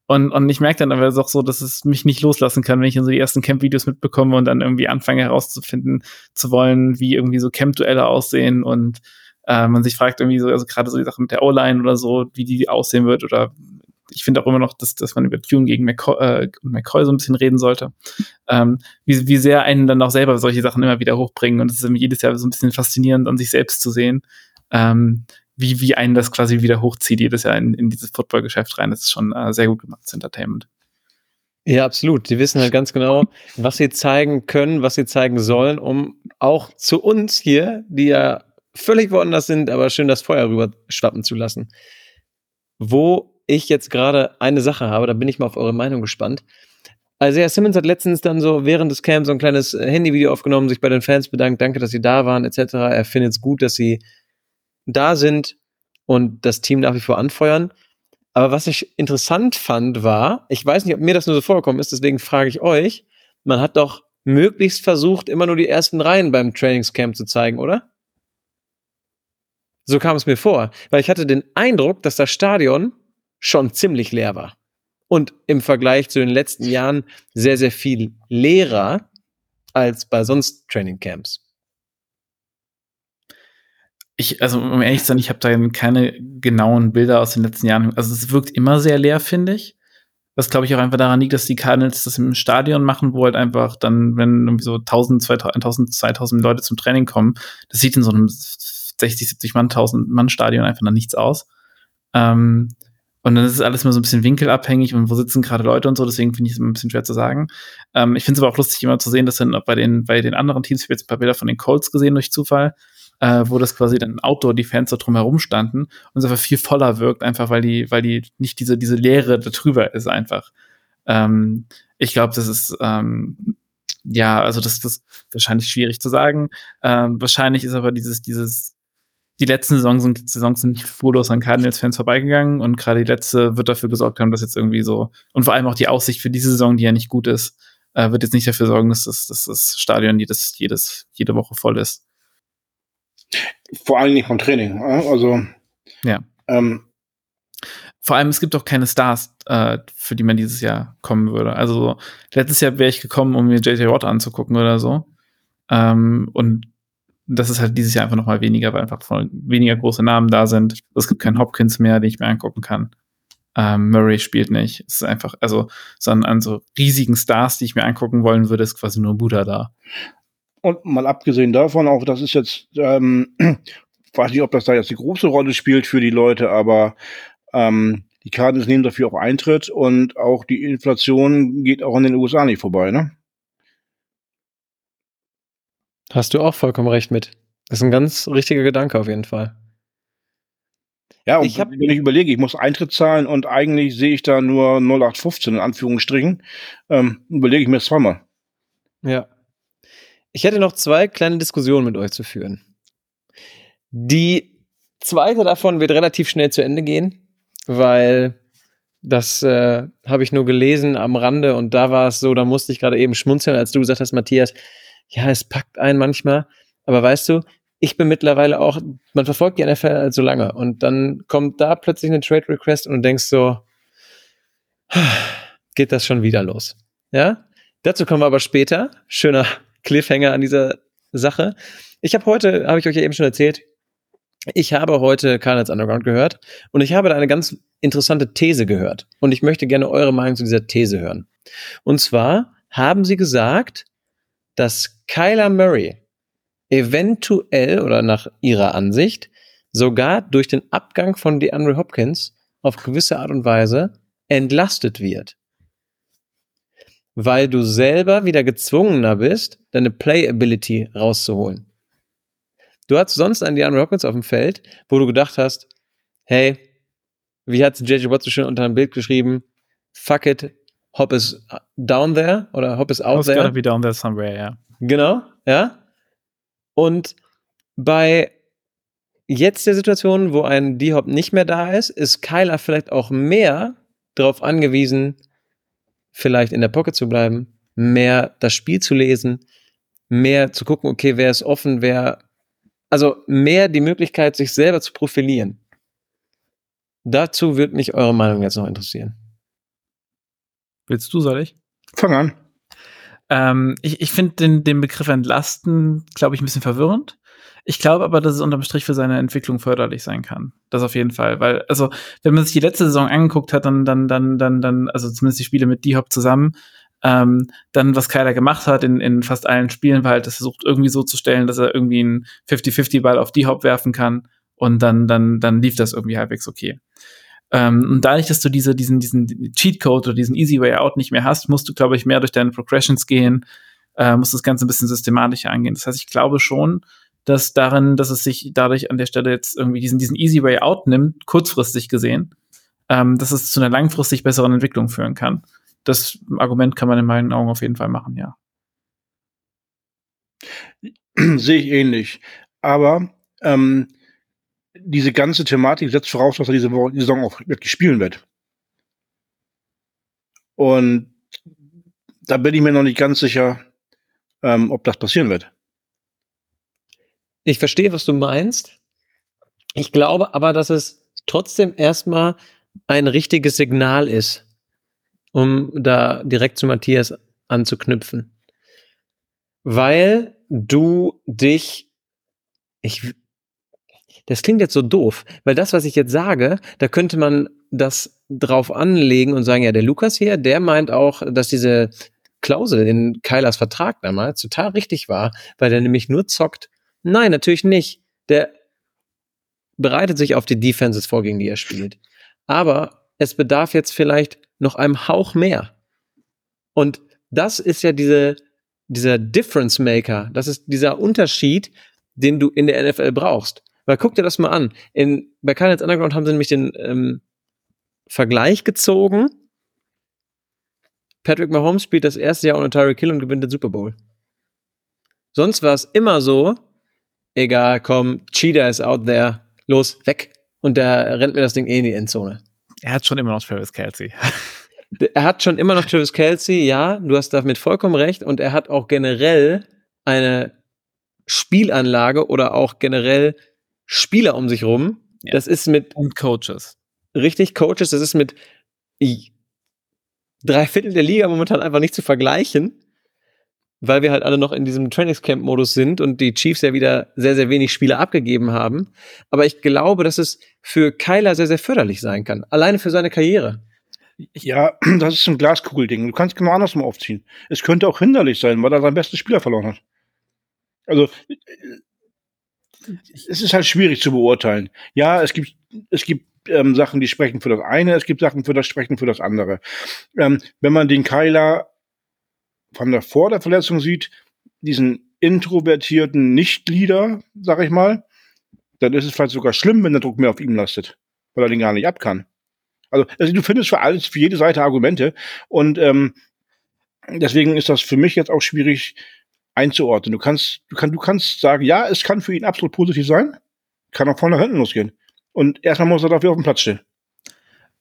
Und, und ich merke dann aber doch so, dass es mich nicht loslassen kann, wenn ich dann so die ersten Camp-Videos mitbekomme und dann irgendwie anfange herauszufinden zu wollen, wie irgendwie so Camp-Duelle aussehen und äh, man sich fragt irgendwie so, also gerade so die Sache mit der O-Line oder so, wie die aussehen wird oder ich finde auch immer noch, dass, dass man über Tune gegen McCoy, äh, McCoy so ein bisschen reden sollte. Ähm, wie, wie sehr einen dann auch selber solche Sachen immer wieder hochbringen und es ist jedes Jahr so ein bisschen faszinierend, an sich selbst zu sehen. Ähm, wie, wie einen das quasi wieder hochzieht, jedes Jahr in, in dieses Footballgeschäft rein. Das ist schon äh, sehr gut gemachtes Entertainment. Ja, absolut. Die wissen halt ganz genau, was sie zeigen können, was sie zeigen sollen, um auch zu uns hier, die ja völlig woanders sind, aber schön das Feuer rüber schwappen zu lassen. Wo ich jetzt gerade eine Sache habe, da bin ich mal auf eure Meinung gespannt. Also ja, Simmons hat letztens dann so während des Camps so ein kleines Handyvideo aufgenommen, sich bei den Fans bedankt, danke, dass sie da waren, etc. Er findet es gut, dass sie da sind und das Team nach wie vor anfeuern. Aber was ich interessant fand, war, ich weiß nicht, ob mir das nur so vorgekommen ist, deswegen frage ich euch, man hat doch möglichst versucht, immer nur die ersten Reihen beim Trainingscamp zu zeigen, oder? So kam es mir vor, weil ich hatte den Eindruck, dass das Stadion schon ziemlich leer war. Und im Vergleich zu den letzten Jahren sehr, sehr viel leerer als bei sonst Trainingcamps. Ich, also um ehrlich zu sein, ich habe da keine genauen Bilder aus den letzten Jahren. Also es wirkt immer sehr leer, finde ich. Was glaube ich auch einfach daran liegt, dass die Cardinals das im Stadion machen, wo halt einfach dann, wenn irgendwie so 1000, 2000, 2000 Leute zum Training kommen, das sieht in so einem 60, 70 Mann, 1000 Mann Stadion einfach noch nichts aus. Ähm, und dann ist es alles immer so ein bisschen winkelabhängig und wo sitzen gerade Leute und so, deswegen finde ich es immer ein bisschen schwer zu sagen. Ähm, ich finde es aber auch lustig, immer zu sehen, dass dann bei den, bei den anderen Teams, ich habe jetzt ein paar Bilder von den Colts gesehen durch Zufall, äh, wo das quasi dann Outdoor-Defense so drumherum standen und es einfach viel voller wirkt, einfach weil die, weil die nicht diese, diese Leere da drüber ist einfach. Ähm, ich glaube, das ist, ähm, ja, also das, das ist wahrscheinlich schwierig zu sagen. Ähm, wahrscheinlich ist aber dieses, dieses die letzten Saisons sind, Saisons sind nicht spurlos an Cardinals-Fans vorbeigegangen und gerade die letzte wird dafür gesorgt haben, dass jetzt irgendwie so, und vor allem auch die Aussicht für diese Saison, die ja nicht gut ist, äh, wird jetzt nicht dafür sorgen, dass das, dass das Stadion jedes, jedes, jede Woche voll ist. Vor allem nicht vom Training. Also, ja. Ähm, vor allem, es gibt auch keine Stars, äh, für die man dieses Jahr kommen würde. Also, letztes Jahr wäre ich gekommen, um mir JJ Watt anzugucken oder so. Ähm, und das ist halt dieses Jahr einfach noch mal weniger, weil einfach weniger große Namen da sind. Es gibt keinen Hopkins mehr, den ich mir angucken kann. Ähm, Murray spielt nicht. Es ist einfach, also, sondern an so riesigen Stars, die ich mir angucken wollen würde, ist quasi nur Buddha da. Und mal abgesehen davon, auch das ist jetzt, ähm, weiß nicht, ob das da jetzt eine große Rolle spielt für die Leute, aber ähm, die Cardinals nehmen dafür auch Eintritt und auch die Inflation geht auch in den USA nicht vorbei, ne? Hast du auch vollkommen recht mit. Das ist ein ganz richtiger Gedanke auf jeden Fall. Ja, und ich hab, wenn ich überlege, ich muss Eintritt zahlen und eigentlich sehe ich da nur 0815 in Anführungsstrichen, ähm, überlege ich mir das zweimal. Ja. Ich hätte noch zwei kleine Diskussionen mit euch zu führen. Die zweite davon wird relativ schnell zu Ende gehen, weil Das äh, habe ich nur gelesen am Rande und da war es so, da musste ich gerade eben schmunzeln, als du gesagt hast, Matthias, ja, es packt einen manchmal. Aber weißt du, ich bin mittlerweile auch, man verfolgt die NFL halt so lange und dann kommt da plötzlich eine Trade Request und du denkst so, geht das schon wieder los. Ja? Dazu kommen wir aber später. Schöner Cliffhanger an dieser Sache. Ich habe heute, habe ich euch ja eben schon erzählt, ich habe heute Carnets Underground gehört und ich habe da eine ganz interessante These gehört. Und ich möchte gerne eure Meinung zu dieser These hören. Und zwar haben sie gesagt, dass Kyler Murray eventuell oder nach ihrer Ansicht sogar durch den Abgang von DeAndre Hopkins auf gewisse Art und Weise entlastet wird. Weil du selber wieder gezwungener bist, deine Playability rauszuholen. Du hattest sonst einen DeAndre Hopkins auf dem Feld, wo du gedacht hast, hey, wie hat JJ Watt so schön unter einem Bild geschrieben? Fuck it, Hop is down there oder Hop is out Hop's there. gotta be down there somewhere, ja. Genau, ja. Und bei jetzt der Situation, wo ein D-Hop nicht mehr da ist, ist Kyler vielleicht auch mehr darauf angewiesen, vielleicht in der Pocket zu bleiben, mehr das Spiel zu lesen, mehr zu gucken, okay, wer ist offen, wer, also mehr die Möglichkeit, sich selber zu profilieren. Dazu würde mich eure Meinung jetzt noch interessieren. Willst du, soll ich? Fang an. Ähm, ich ich finde den, den Begriff entlasten, glaube ich, ein bisschen verwirrend. Ich glaube aber, dass es unterm Strich für seine Entwicklung förderlich sein kann. Das auf jeden Fall. Weil, also, wenn man sich die letzte Saison angeguckt hat, dann, dann, dann, dann, dann, also zumindest die Spiele mit D-Hop zusammen, ähm, dann, was Kyler gemacht hat in, in fast allen Spielen, war halt, das versucht irgendwie so zu stellen, dass er irgendwie einen 50-50-Ball auf D-Hop werfen kann und dann, dann, dann lief das irgendwie halbwegs okay. Ähm, und dadurch, dass du diese, diesen, diesen Cheatcode oder diesen Easy Way Out nicht mehr hast, musst du, glaube ich, mehr durch deine Progressions gehen, äh, musst das Ganze ein bisschen systematischer angehen. Das heißt, ich glaube schon, dass darin, dass es sich dadurch an der Stelle jetzt irgendwie diesen, diesen Easy Way Out nimmt, kurzfristig gesehen, ähm, dass es zu einer langfristig besseren Entwicklung führen kann. Das Argument kann man in meinen Augen auf jeden Fall machen, ja. Sehe ich ähnlich. Aber ähm, diese ganze Thematik setzt voraus, dass er diese Saison auch wirklich spielen wird. Und da bin ich mir noch nicht ganz sicher, ähm, ob das passieren wird. Ich verstehe, was du meinst. Ich glaube aber, dass es trotzdem erstmal ein richtiges Signal ist, um da direkt zu Matthias anzuknüpfen. Weil du dich, ich, das klingt jetzt so doof, weil das, was ich jetzt sage, da könnte man das drauf anlegen und sagen, ja, der Lukas hier, der meint auch, dass diese Klausel in Kylers Vertrag damals total richtig war, weil der nämlich nur zockt. Nein, natürlich nicht. Der bereitet sich auf die Defenses vor, gegen die er spielt. Aber es bedarf jetzt vielleicht noch einem Hauch mehr. Und das ist ja diese, dieser Difference Maker. Das ist dieser Unterschied, den du in der NFL brauchst. Weil guck dir das mal an. In, bei Kyle Underground haben sie nämlich den ähm, Vergleich gezogen. Patrick Mahomes spielt das erste Jahr ohne Tyreek Hill und gewinnt den Super Bowl. Sonst war es immer so, egal, komm, Cheetah ist out there, los, weg. Und der rennt mir das Ding eh in die Endzone. Er hat schon immer noch Travis Kelsey. Er hat schon immer noch Travis Kelsey, ja, du hast damit vollkommen recht. Und er hat auch generell eine Spielanlage oder auch generell Spieler um sich rum. Ja. Das ist mit Und Coaches. richtig Coaches, das ist mit drei Viertel der Liga momentan einfach nicht zu vergleichen, weil wir halt alle noch in diesem Trainingscamp-Modus sind und die Chiefs ja wieder sehr, sehr wenig Spiele abgegeben haben. Aber ich glaube, dass es für Kyler sehr, sehr förderlich sein kann. Alleine für seine Karriere. Ja, das ist ein Glaskugelding. Du kannst genau andersrum aufziehen. Es könnte auch hinderlich sein, weil er seinen besten Spieler verloren hat. Also, es ist halt schwierig zu beurteilen. Ja, es gibt, es gibt ähm, Sachen, die sprechen für das eine, es gibt Sachen, für das sprechen für das andere. Ähm, wenn man den Keiler von der vor der Verletzung sieht, diesen introvertierten Nicht-Leader, sag ich mal, dann ist es vielleicht sogar schlimm, wenn der Druck mehr auf ihm lastet, weil er den gar nicht ab kann. Also, also du findest für alles, für jede Seite Argumente und ähm, deswegen ist das für mich jetzt auch schwierig einzuordnen. Du kannst, du kannst, du kannst sagen, ja, es kann für ihn absolut positiv sein, kann auch vorne nach hinten losgehen. Und erstmal muss er dafür auf dem Platz stehen.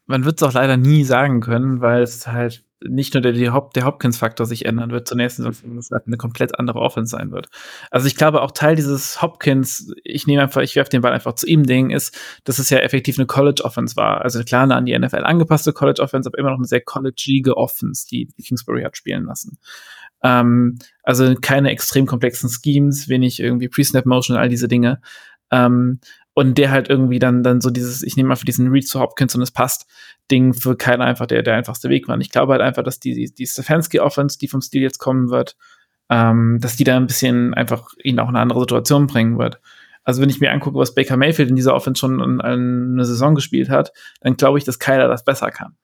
man wird es auch leider nie sagen können, weil es halt nicht nur der, der, Hop, der Hopkins-Faktor sich ändern wird zur nächsten Saison, es halt eine komplett andere Offense sein wird. Also ich glaube auch Teil dieses Hopkins, ich nehme einfach, ich werfe den Ball einfach zu ihm Ding, ist, dass es ja effektiv eine College-Offense war. Also klar eine an die NFL angepasste College-Offense, aber immer noch eine sehr collegeige Offense, die Kingsbury hat spielen lassen. Ähm, also keine extrem komplexen Schemes, wenig irgendwie Pre-Snap-Motion, all diese Dinge. Ähm, und der halt irgendwie dann, dann so dieses, ich nehme mal für diesen Read zu Hopkins und es passt, Ding für keiner einfach der, der einfachste Weg war. Und ich glaube halt einfach, dass die, die Stefanski-Offense, die vom Stil jetzt kommen wird, ähm, dass die da ein bisschen einfach ihn auch in eine andere Situation bringen wird. Also wenn ich mir angucke, was Baker Mayfield in dieser Offense schon in, in eine Saison gespielt hat, dann glaube ich, dass Kyler das besser kann.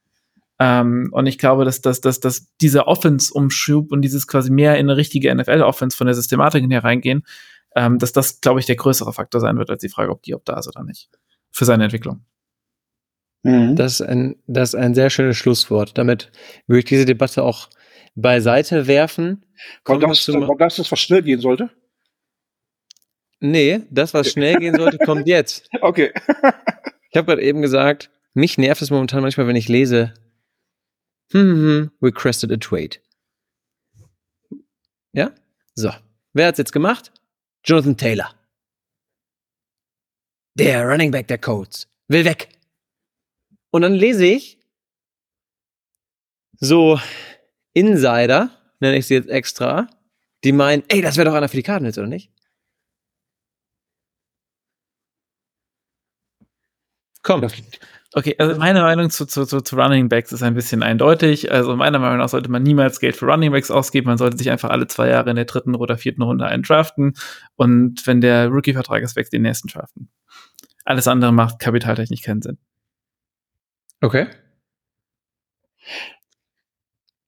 Ähm, und ich glaube, dass, dass, dass, dass dieser Offense-Umschub und dieses quasi mehr in eine richtige NFL-Offense von der Systematik her reingehen, ähm, dass das, glaube ich, der größere Faktor sein wird, als die Frage, ob die ob da ist oder nicht. Für seine Entwicklung. Mhm. Das, ist ein, das ist ein sehr schönes Schlusswort. Damit würde ich diese Debatte auch beiseite werfen. Kommt das, kommt das, was schnell gehen sollte? Nee, das, was schnell gehen sollte, kommt jetzt. Okay. ich habe gerade eben gesagt, mich nervt es momentan manchmal, wenn ich lese, hm, hm, hm requested a trade. Ja? So. Wer hat's jetzt gemacht? Jonathan Taylor. Der Running Back der Colts will weg. Und dann lese ich so Insider, nenne ich sie jetzt extra, die meinen, ey, das wäre doch einer für die Cardinals, oder nicht? Komm. Okay, also meine Meinung zu, zu, zu, zu Running Backs ist ein bisschen eindeutig. Also meiner Meinung nach sollte man niemals Geld für Running Backs ausgeben. Man sollte sich einfach alle zwei Jahre in der dritten oder vierten Runde einen draften. Und wenn der Rookie-Vertrag ist, weg den nächsten draften. Alles andere macht kapitaltechnisch keinen Sinn. Okay.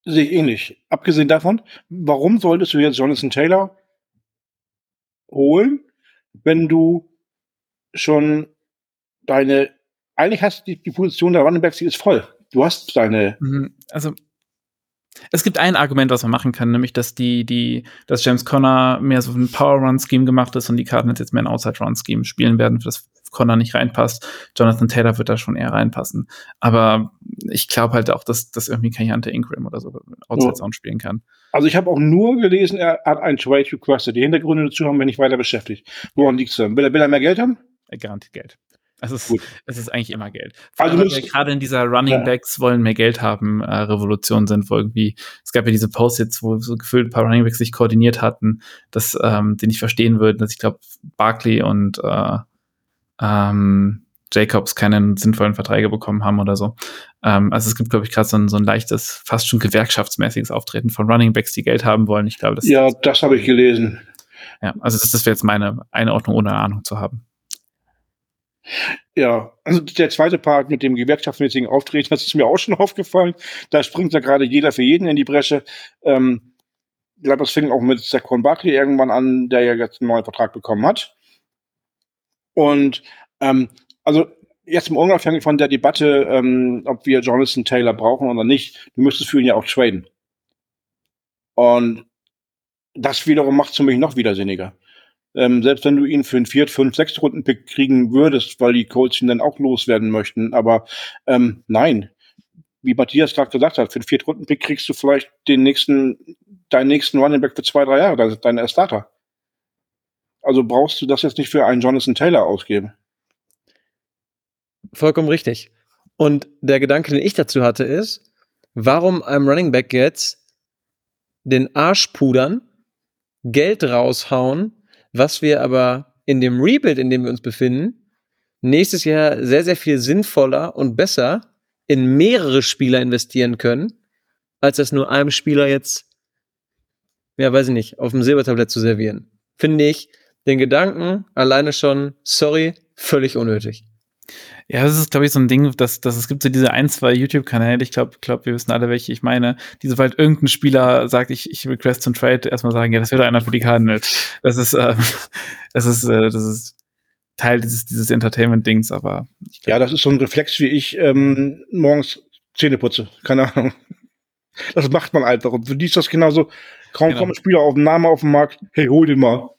Sehe ich ähnlich. Abgesehen davon, warum solltest du jetzt Jonathan Taylor holen, wenn du schon deine eigentlich hast du die, die Position der Running Backs, die ist voll. Du hast deine. Mhm. Also es gibt ein Argument, was man machen kann, nämlich, dass die, die, dass James Conner mehr so ein Power-Run-Scheme gemacht ist und die Cardinals jetzt mehr ein Outside-Run-Scheme spielen werden, für das Conner nicht reinpasst. Jonathan Taylor wird da schon eher reinpassen. Aber ich glaube halt auch, dass, dass irgendwie Kayante Ingram oder so Outside-Sound spielen kann. Also ich habe auch nur gelesen, er hat einen Trade requested. Die Hintergründe dazu haben wir nicht weiter beschäftigt. Woran liegt es denn? Will er, will er mehr Geld haben? Er garantiert Geld. Es ist, es ist eigentlich immer Geld. Vor also gerade in dieser Running Backs wollen mehr Geld haben, äh, Revolution sind, wo irgendwie, es gab ja diese Posts jetzt, wo so gefühlt ein paar Running Backs sich koordiniert hatten, dass, ähm, die nicht verstehen würden, dass ich glaube, Barkley und äh, ähm, Jacobs keine sinnvollen Verträge bekommen haben oder so. Ähm, also es gibt, glaube ich, gerade so ein, so ein leichtes, fast schon gewerkschaftsmäßiges Auftreten von Running Backs, die Geld haben wollen. Ich glaube, das Ja, das habe ich gelesen. Ja, also das, das wäre jetzt meine Einordnung, ohne Ahnung zu haben. Ja, also der zweite Part mit dem gewerkschaftsmäßigen Auftreten, das ist mir auch schon aufgefallen. Da springt ja gerade jeder für jeden in die Bresche. Ähm, ich glaube, das fing auch mit Saquon Barkley irgendwann an, der ja jetzt einen neuen Vertrag bekommen hat. Und ähm, also jetzt im Unabhängig von der Debatte, ähm, ob wir Jonathan Taylor brauchen oder nicht, du müsstest für ihn ja auch traden. Und das wiederum macht es für mich noch widersinniger. Ähm, selbst wenn du ihn für einen Viert-, Fünf-, Sechs-Runden-Pick kriegen würdest, weil die Colts ihn dann auch loswerden möchten. Aber ähm, nein, wie Matthias gerade gesagt hat, für einen Viert-Runden-Pick kriegst du vielleicht den nächsten, deinen nächsten Running Back für zwei, drei Jahre, dein, dein Starter. Also brauchst du das jetzt nicht für einen Jonathan Taylor ausgeben. Vollkommen richtig. Und der Gedanke, den ich dazu hatte, ist, warum einem Running Back jetzt den Arsch pudern, Geld raushauen was wir aber in dem Rebuild, in dem wir uns befinden, nächstes Jahr sehr, sehr viel sinnvoller und besser in mehrere Spieler investieren können, als das nur einem Spieler jetzt, ja, weiß ich nicht, auf dem Silbertablett zu servieren. Finde ich den Gedanken alleine schon, sorry, völlig unnötig. Ja, das ist, glaube ich, so ein Ding, dass, dass es gibt so diese ein, zwei YouTube-Kanäle, ich glaube, glaub, wir wissen alle, welche ich meine, die sobald irgendein Spieler sagt, ich, ich request zum Trade, erstmal sagen, ja, das wird einer für die Cardinals. Das ist, äh, das ist, äh, das ist Teil dieses, dieses Entertainment-Dings, aber. Glaub, ja, das ist so ein Reflex, wie ich ähm, morgens Zähne putze. Keine Ahnung. Das macht man einfach. Und für die ist das genauso. Kaum genau. kommt ein Spieler auf den Namen auf den Markt, hey, hol den mal.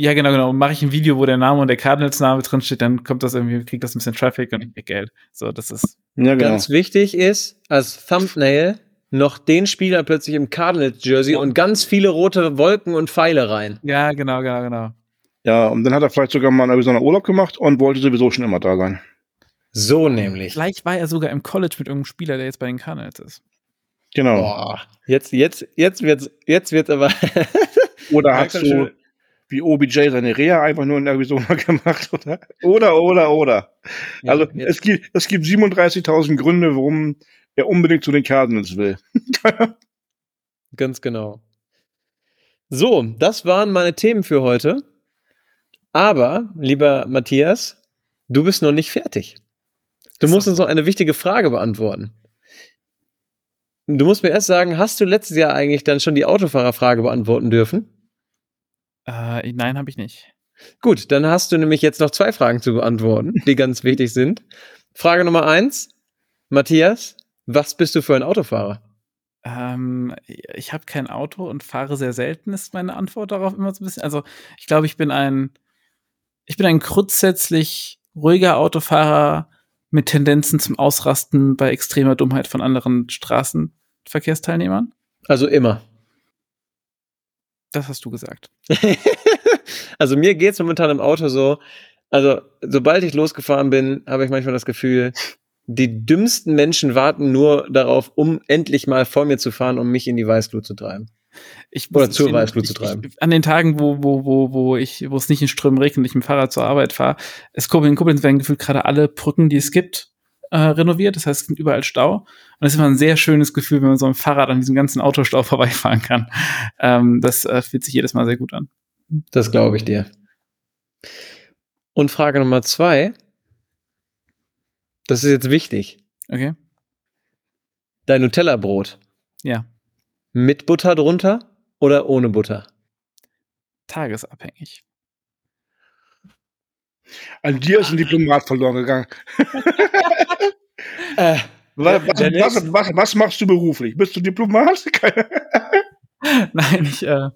Ja, genau, genau. Mache ich ein Video, wo der Name und der Cardinals-Name drinsteht, dann kommt das irgendwie, kriegt das ein bisschen Traffic und ich krieg Geld. So, das ist. Ja, genau. Ganz wichtig ist, als Thumbnail noch den Spieler plötzlich im Cardinals-Jersey und ganz viele rote Wolken und Pfeile rein. Ja, genau, genau, genau. Ja, und dann hat er vielleicht sogar mal einen Arizona Urlaub gemacht und wollte sowieso schon immer da sein. So nämlich. Vielleicht war er sogar im College mit irgendeinem Spieler, der jetzt bei den Cardinals ist. Genau. Boah, jetzt, jetzt, jetzt wird's, jetzt wird's aber. Oder so schön. Wie OBJ seine Reha einfach nur in Arizona gemacht, oder? Oder, oder, oder. Ja, also jetzt- es gibt, es gibt 37.000 Gründe, warum er unbedingt zu den Cardinals will. Ganz genau. So, das waren meine Themen für heute. Aber, lieber Matthias, du bist noch nicht fertig. Du musst uns noch eine wichtige Frage beantworten. Du musst mir erst sagen, hast du letztes Jahr eigentlich dann schon die Autofahrerfrage beantworten dürfen? Äh, nein, habe ich nicht. Gut, dann hast du nämlich jetzt noch zwei Fragen zu beantworten, die ganz wichtig sind. Frage Nummer eins. Matthias, was bist du für ein Autofahrer? Ähm, ich habe kein Auto und fahre sehr selten, ist meine Antwort darauf immer so ein bisschen. Also, ich glaube, ich bin ein, ich bin ein grundsätzlich ruhiger Autofahrer mit Tendenzen zum Ausrasten bei extremer Dummheit von anderen Straßenverkehrsteilnehmern. Also immer. Das hast du gesagt. also mir geht's momentan im Auto so, also sobald ich losgefahren bin, habe ich manchmal das Gefühl, die dümmsten Menschen warten nur darauf, um endlich mal vor mir zu fahren, um mich in die Weißglut zu treiben. Ich Oder zur Weißglut zu treiben. Ich, an den Tagen, wo, wo, wo, wo ich, wo es nicht in Strömen regnet und ich mit dem Fahrrad zur Arbeit fahre, es in Koblenz werden gefühlt gerade alle Brücken, die es gibt, äh, renoviert. Das heißt, es sind überall Stau. Und es ist immer ein sehr schönes Gefühl, wenn man so ein Fahrrad an diesem ganzen Autostau vorbeifahren kann. Ähm, das äh, fühlt sich jedes Mal sehr gut an. Das glaube ich dir. Und Frage Nummer zwei. Das ist jetzt wichtig. Okay? Dein Nutella-Brot. Ja. Mit Butter drunter oder ohne Butter? Tagesabhängig. An dir ist ein Diplomat verloren gegangen. Äh, Was, was, was, was, machst du beruflich? Bist du Diplomat? Nein, ich, äh,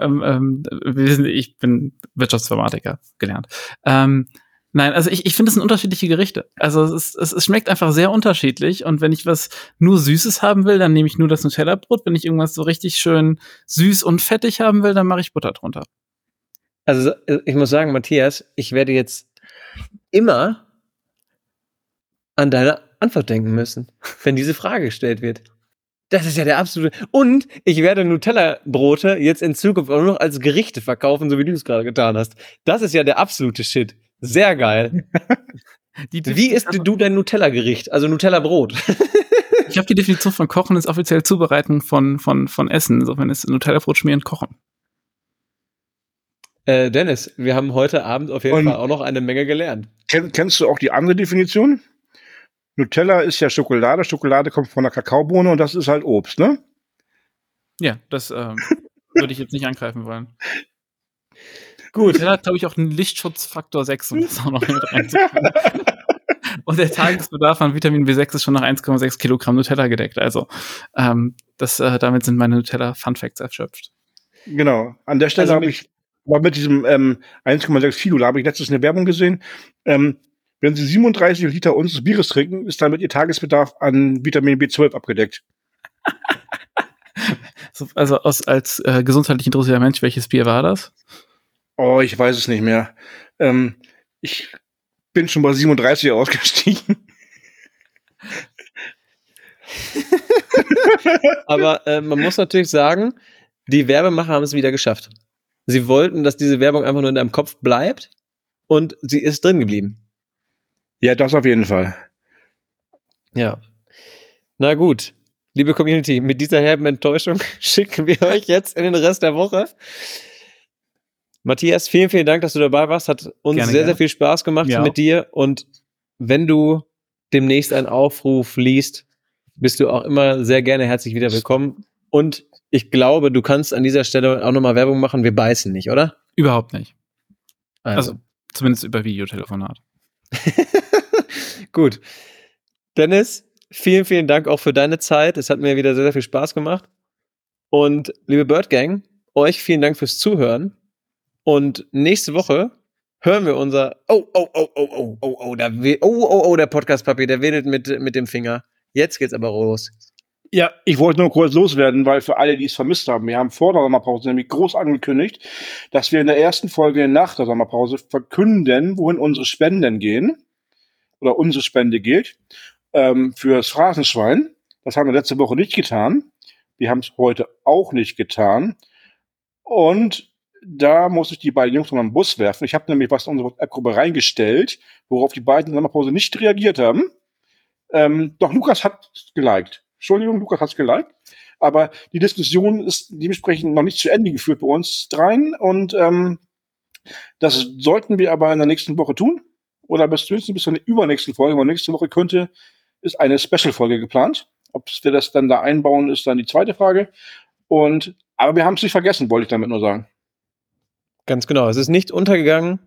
ähm, ähm, ich bin Wirtschaftsinformatiker gelernt. Ähm, nein, also ich, ich finde, es sind unterschiedliche Gerichte. Also es, ist, es, es schmeckt einfach sehr unterschiedlich. Und wenn ich was nur Süßes haben will, dann nehme ich nur das Nutella-Brot. Wenn ich irgendwas so richtig schön süß und fettig haben will, dann mache ich Butter drunter. Also äh, ich muss sagen, Matthias, ich werde jetzt immer an deine Antwort denken müssen, wenn diese Frage gestellt wird. Das ist ja der absolute. Und ich werde Nutella-Brote jetzt in Zukunft auch nur noch als Gerichte verkaufen, so wie du es gerade getan hast. Das ist ja der absolute Shit. Sehr geil. Die Wie isst du dein Nutella-Gericht? Also Nutella-Brot. Ich habe die Definition von Kochen ist offiziell Zubereiten von, von, von Essen. Insofern ist Nutella-Brot schmieren Kochen. Äh, Dennis, wir haben heute Abend auf jeden Und- Fall auch noch eine Menge gelernt. Kenn, kennst du auch die andere Definition? Nutella ist ja Schokolade. Schokolade kommt von der Kakaobohne und das ist halt Obst, ne? Ja, das ähm, würde ich jetzt nicht angreifen wollen. Gut. Der hat, glaube ich, auch einen Lichtschutzfaktor 6, um das auch noch mit reinzukommen. Und der Tagesbedarf an Vitamin B6 ist schon nach 1,6 Kilogramm Nutella gedeckt. Also ähm, das, äh, damit sind meine Nutella-Fun-Facts erschöpft. Genau. An der Stelle Also habe ich, aber mit diesem ähm, 1,6 Kilo, da habe ich letztens eine Werbung gesehen. Ähm, wenn Sie 37 Liter unseres Bieres trinken, ist damit Ihr Tagesbedarf an Vitamin B12 abgedeckt. So, also aus, als äh, gesundheitlich interessierter Mensch, welches Bier war das? Oh, ich weiß es nicht mehr. Ähm, ich bin schon bei 37 ausgestiegen. Aber äh, man muss natürlich sagen, die Werbemacher haben es wieder geschafft. Sie wollten, dass diese Werbung einfach nur in deinem Kopf bleibt und sie ist drin geblieben. Ja, das auf jeden Fall. Ja. Na gut, liebe Community, mit dieser herben Enttäuschung schicken wir euch jetzt in den Rest der Woche. Matthias, vielen, vielen Dank, dass du dabei warst. Hat uns Gerne, sehr, gerne. sehr viel Spaß gemacht Mir mit auch. dir. Und wenn du demnächst einen Aufruf liest, bist du auch immer sehr gerne herzlich wieder willkommen. Und ich glaube, du kannst an dieser Stelle auch nochmal Werbung machen. Wir beißen nicht, oder? Überhaupt nicht. Also zumindest über Videotelefonat. Gut. Dennis, vielen, vielen Dank auch für deine Zeit. Es hat mir wieder sehr, sehr viel Spaß gemacht. Und liebe Bird Gang, euch vielen Dank fürs Zuhören. Und nächste Woche hören wir unser. Oh, oh, oh, oh, oh, oh, oh, da oh, oh, oh, der Podcast-Papi, der wedelt mit, mit dem Finger. Jetzt geht's aber los. Ja, ich wollte nur kurz loswerden, weil für alle, die es vermisst haben, wir haben vor der Sommerpause nämlich groß angekündigt, dass wir in der ersten Folge nach der Sommerpause verkünden, wohin unsere Spenden gehen oder unsere Spende geht ähm, fürs Phrasenschwein. Das haben wir letzte Woche nicht getan. Wir haben es heute auch nicht getan. Und da muss ich die beiden Jungs noch einen Bus werfen. Ich habe nämlich was in unsere WhatsApp-Gruppe reingestellt, worauf die beiden in der Sommerpause nicht reagiert haben. Ähm, doch Lukas hat geliked. Entschuldigung, Lukas hat es geliked. Aber die Diskussion ist dementsprechend noch nicht zu Ende geführt bei uns dreien. Und ähm, das sollten wir aber in der nächsten Woche tun. Oder bis zumindest bis zur übernächsten Folge. Weil nächste Woche könnte, ist eine Special-Folge geplant. Ob wir das dann da einbauen, ist dann die zweite Frage. Und, aber wir haben es nicht vergessen, wollte ich damit nur sagen. Ganz genau. Es ist nicht untergegangen.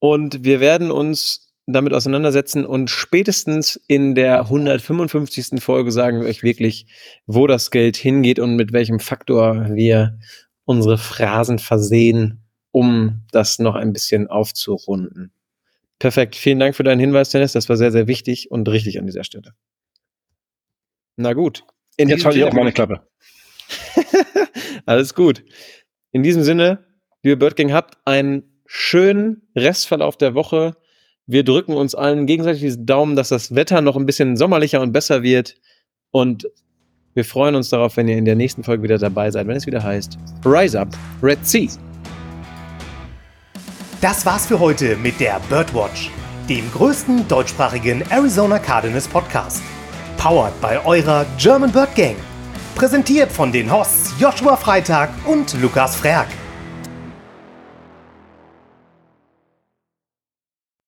Und wir werden uns damit auseinandersetzen und spätestens in der 155. Folge sagen wir euch wirklich, wo das Geld hingeht und mit welchem Faktor wir unsere Phrasen versehen, um das noch ein bisschen aufzurunden. Perfekt. Vielen Dank für deinen Hinweis, Dennis. Das war sehr, sehr wichtig und richtig an dieser Stelle. Na gut. In Jetzt halte ich auch meine Klappe. Alles gut. In diesem Sinne, liebe Birdgang, habt einen schönen Restverlauf der Woche wir drücken uns allen gegenseitig diesen Daumen, dass das Wetter noch ein bisschen sommerlicher und besser wird. Und wir freuen uns darauf, wenn ihr in der nächsten Folge wieder dabei seid, wenn es wieder heißt Rise Up, Red Sea. Das war's für heute mit der Birdwatch, dem größten deutschsprachigen Arizona Cardinals Podcast. Powered bei eurer German Bird Gang. Präsentiert von den Hosts Joshua Freitag und Lukas Frerk.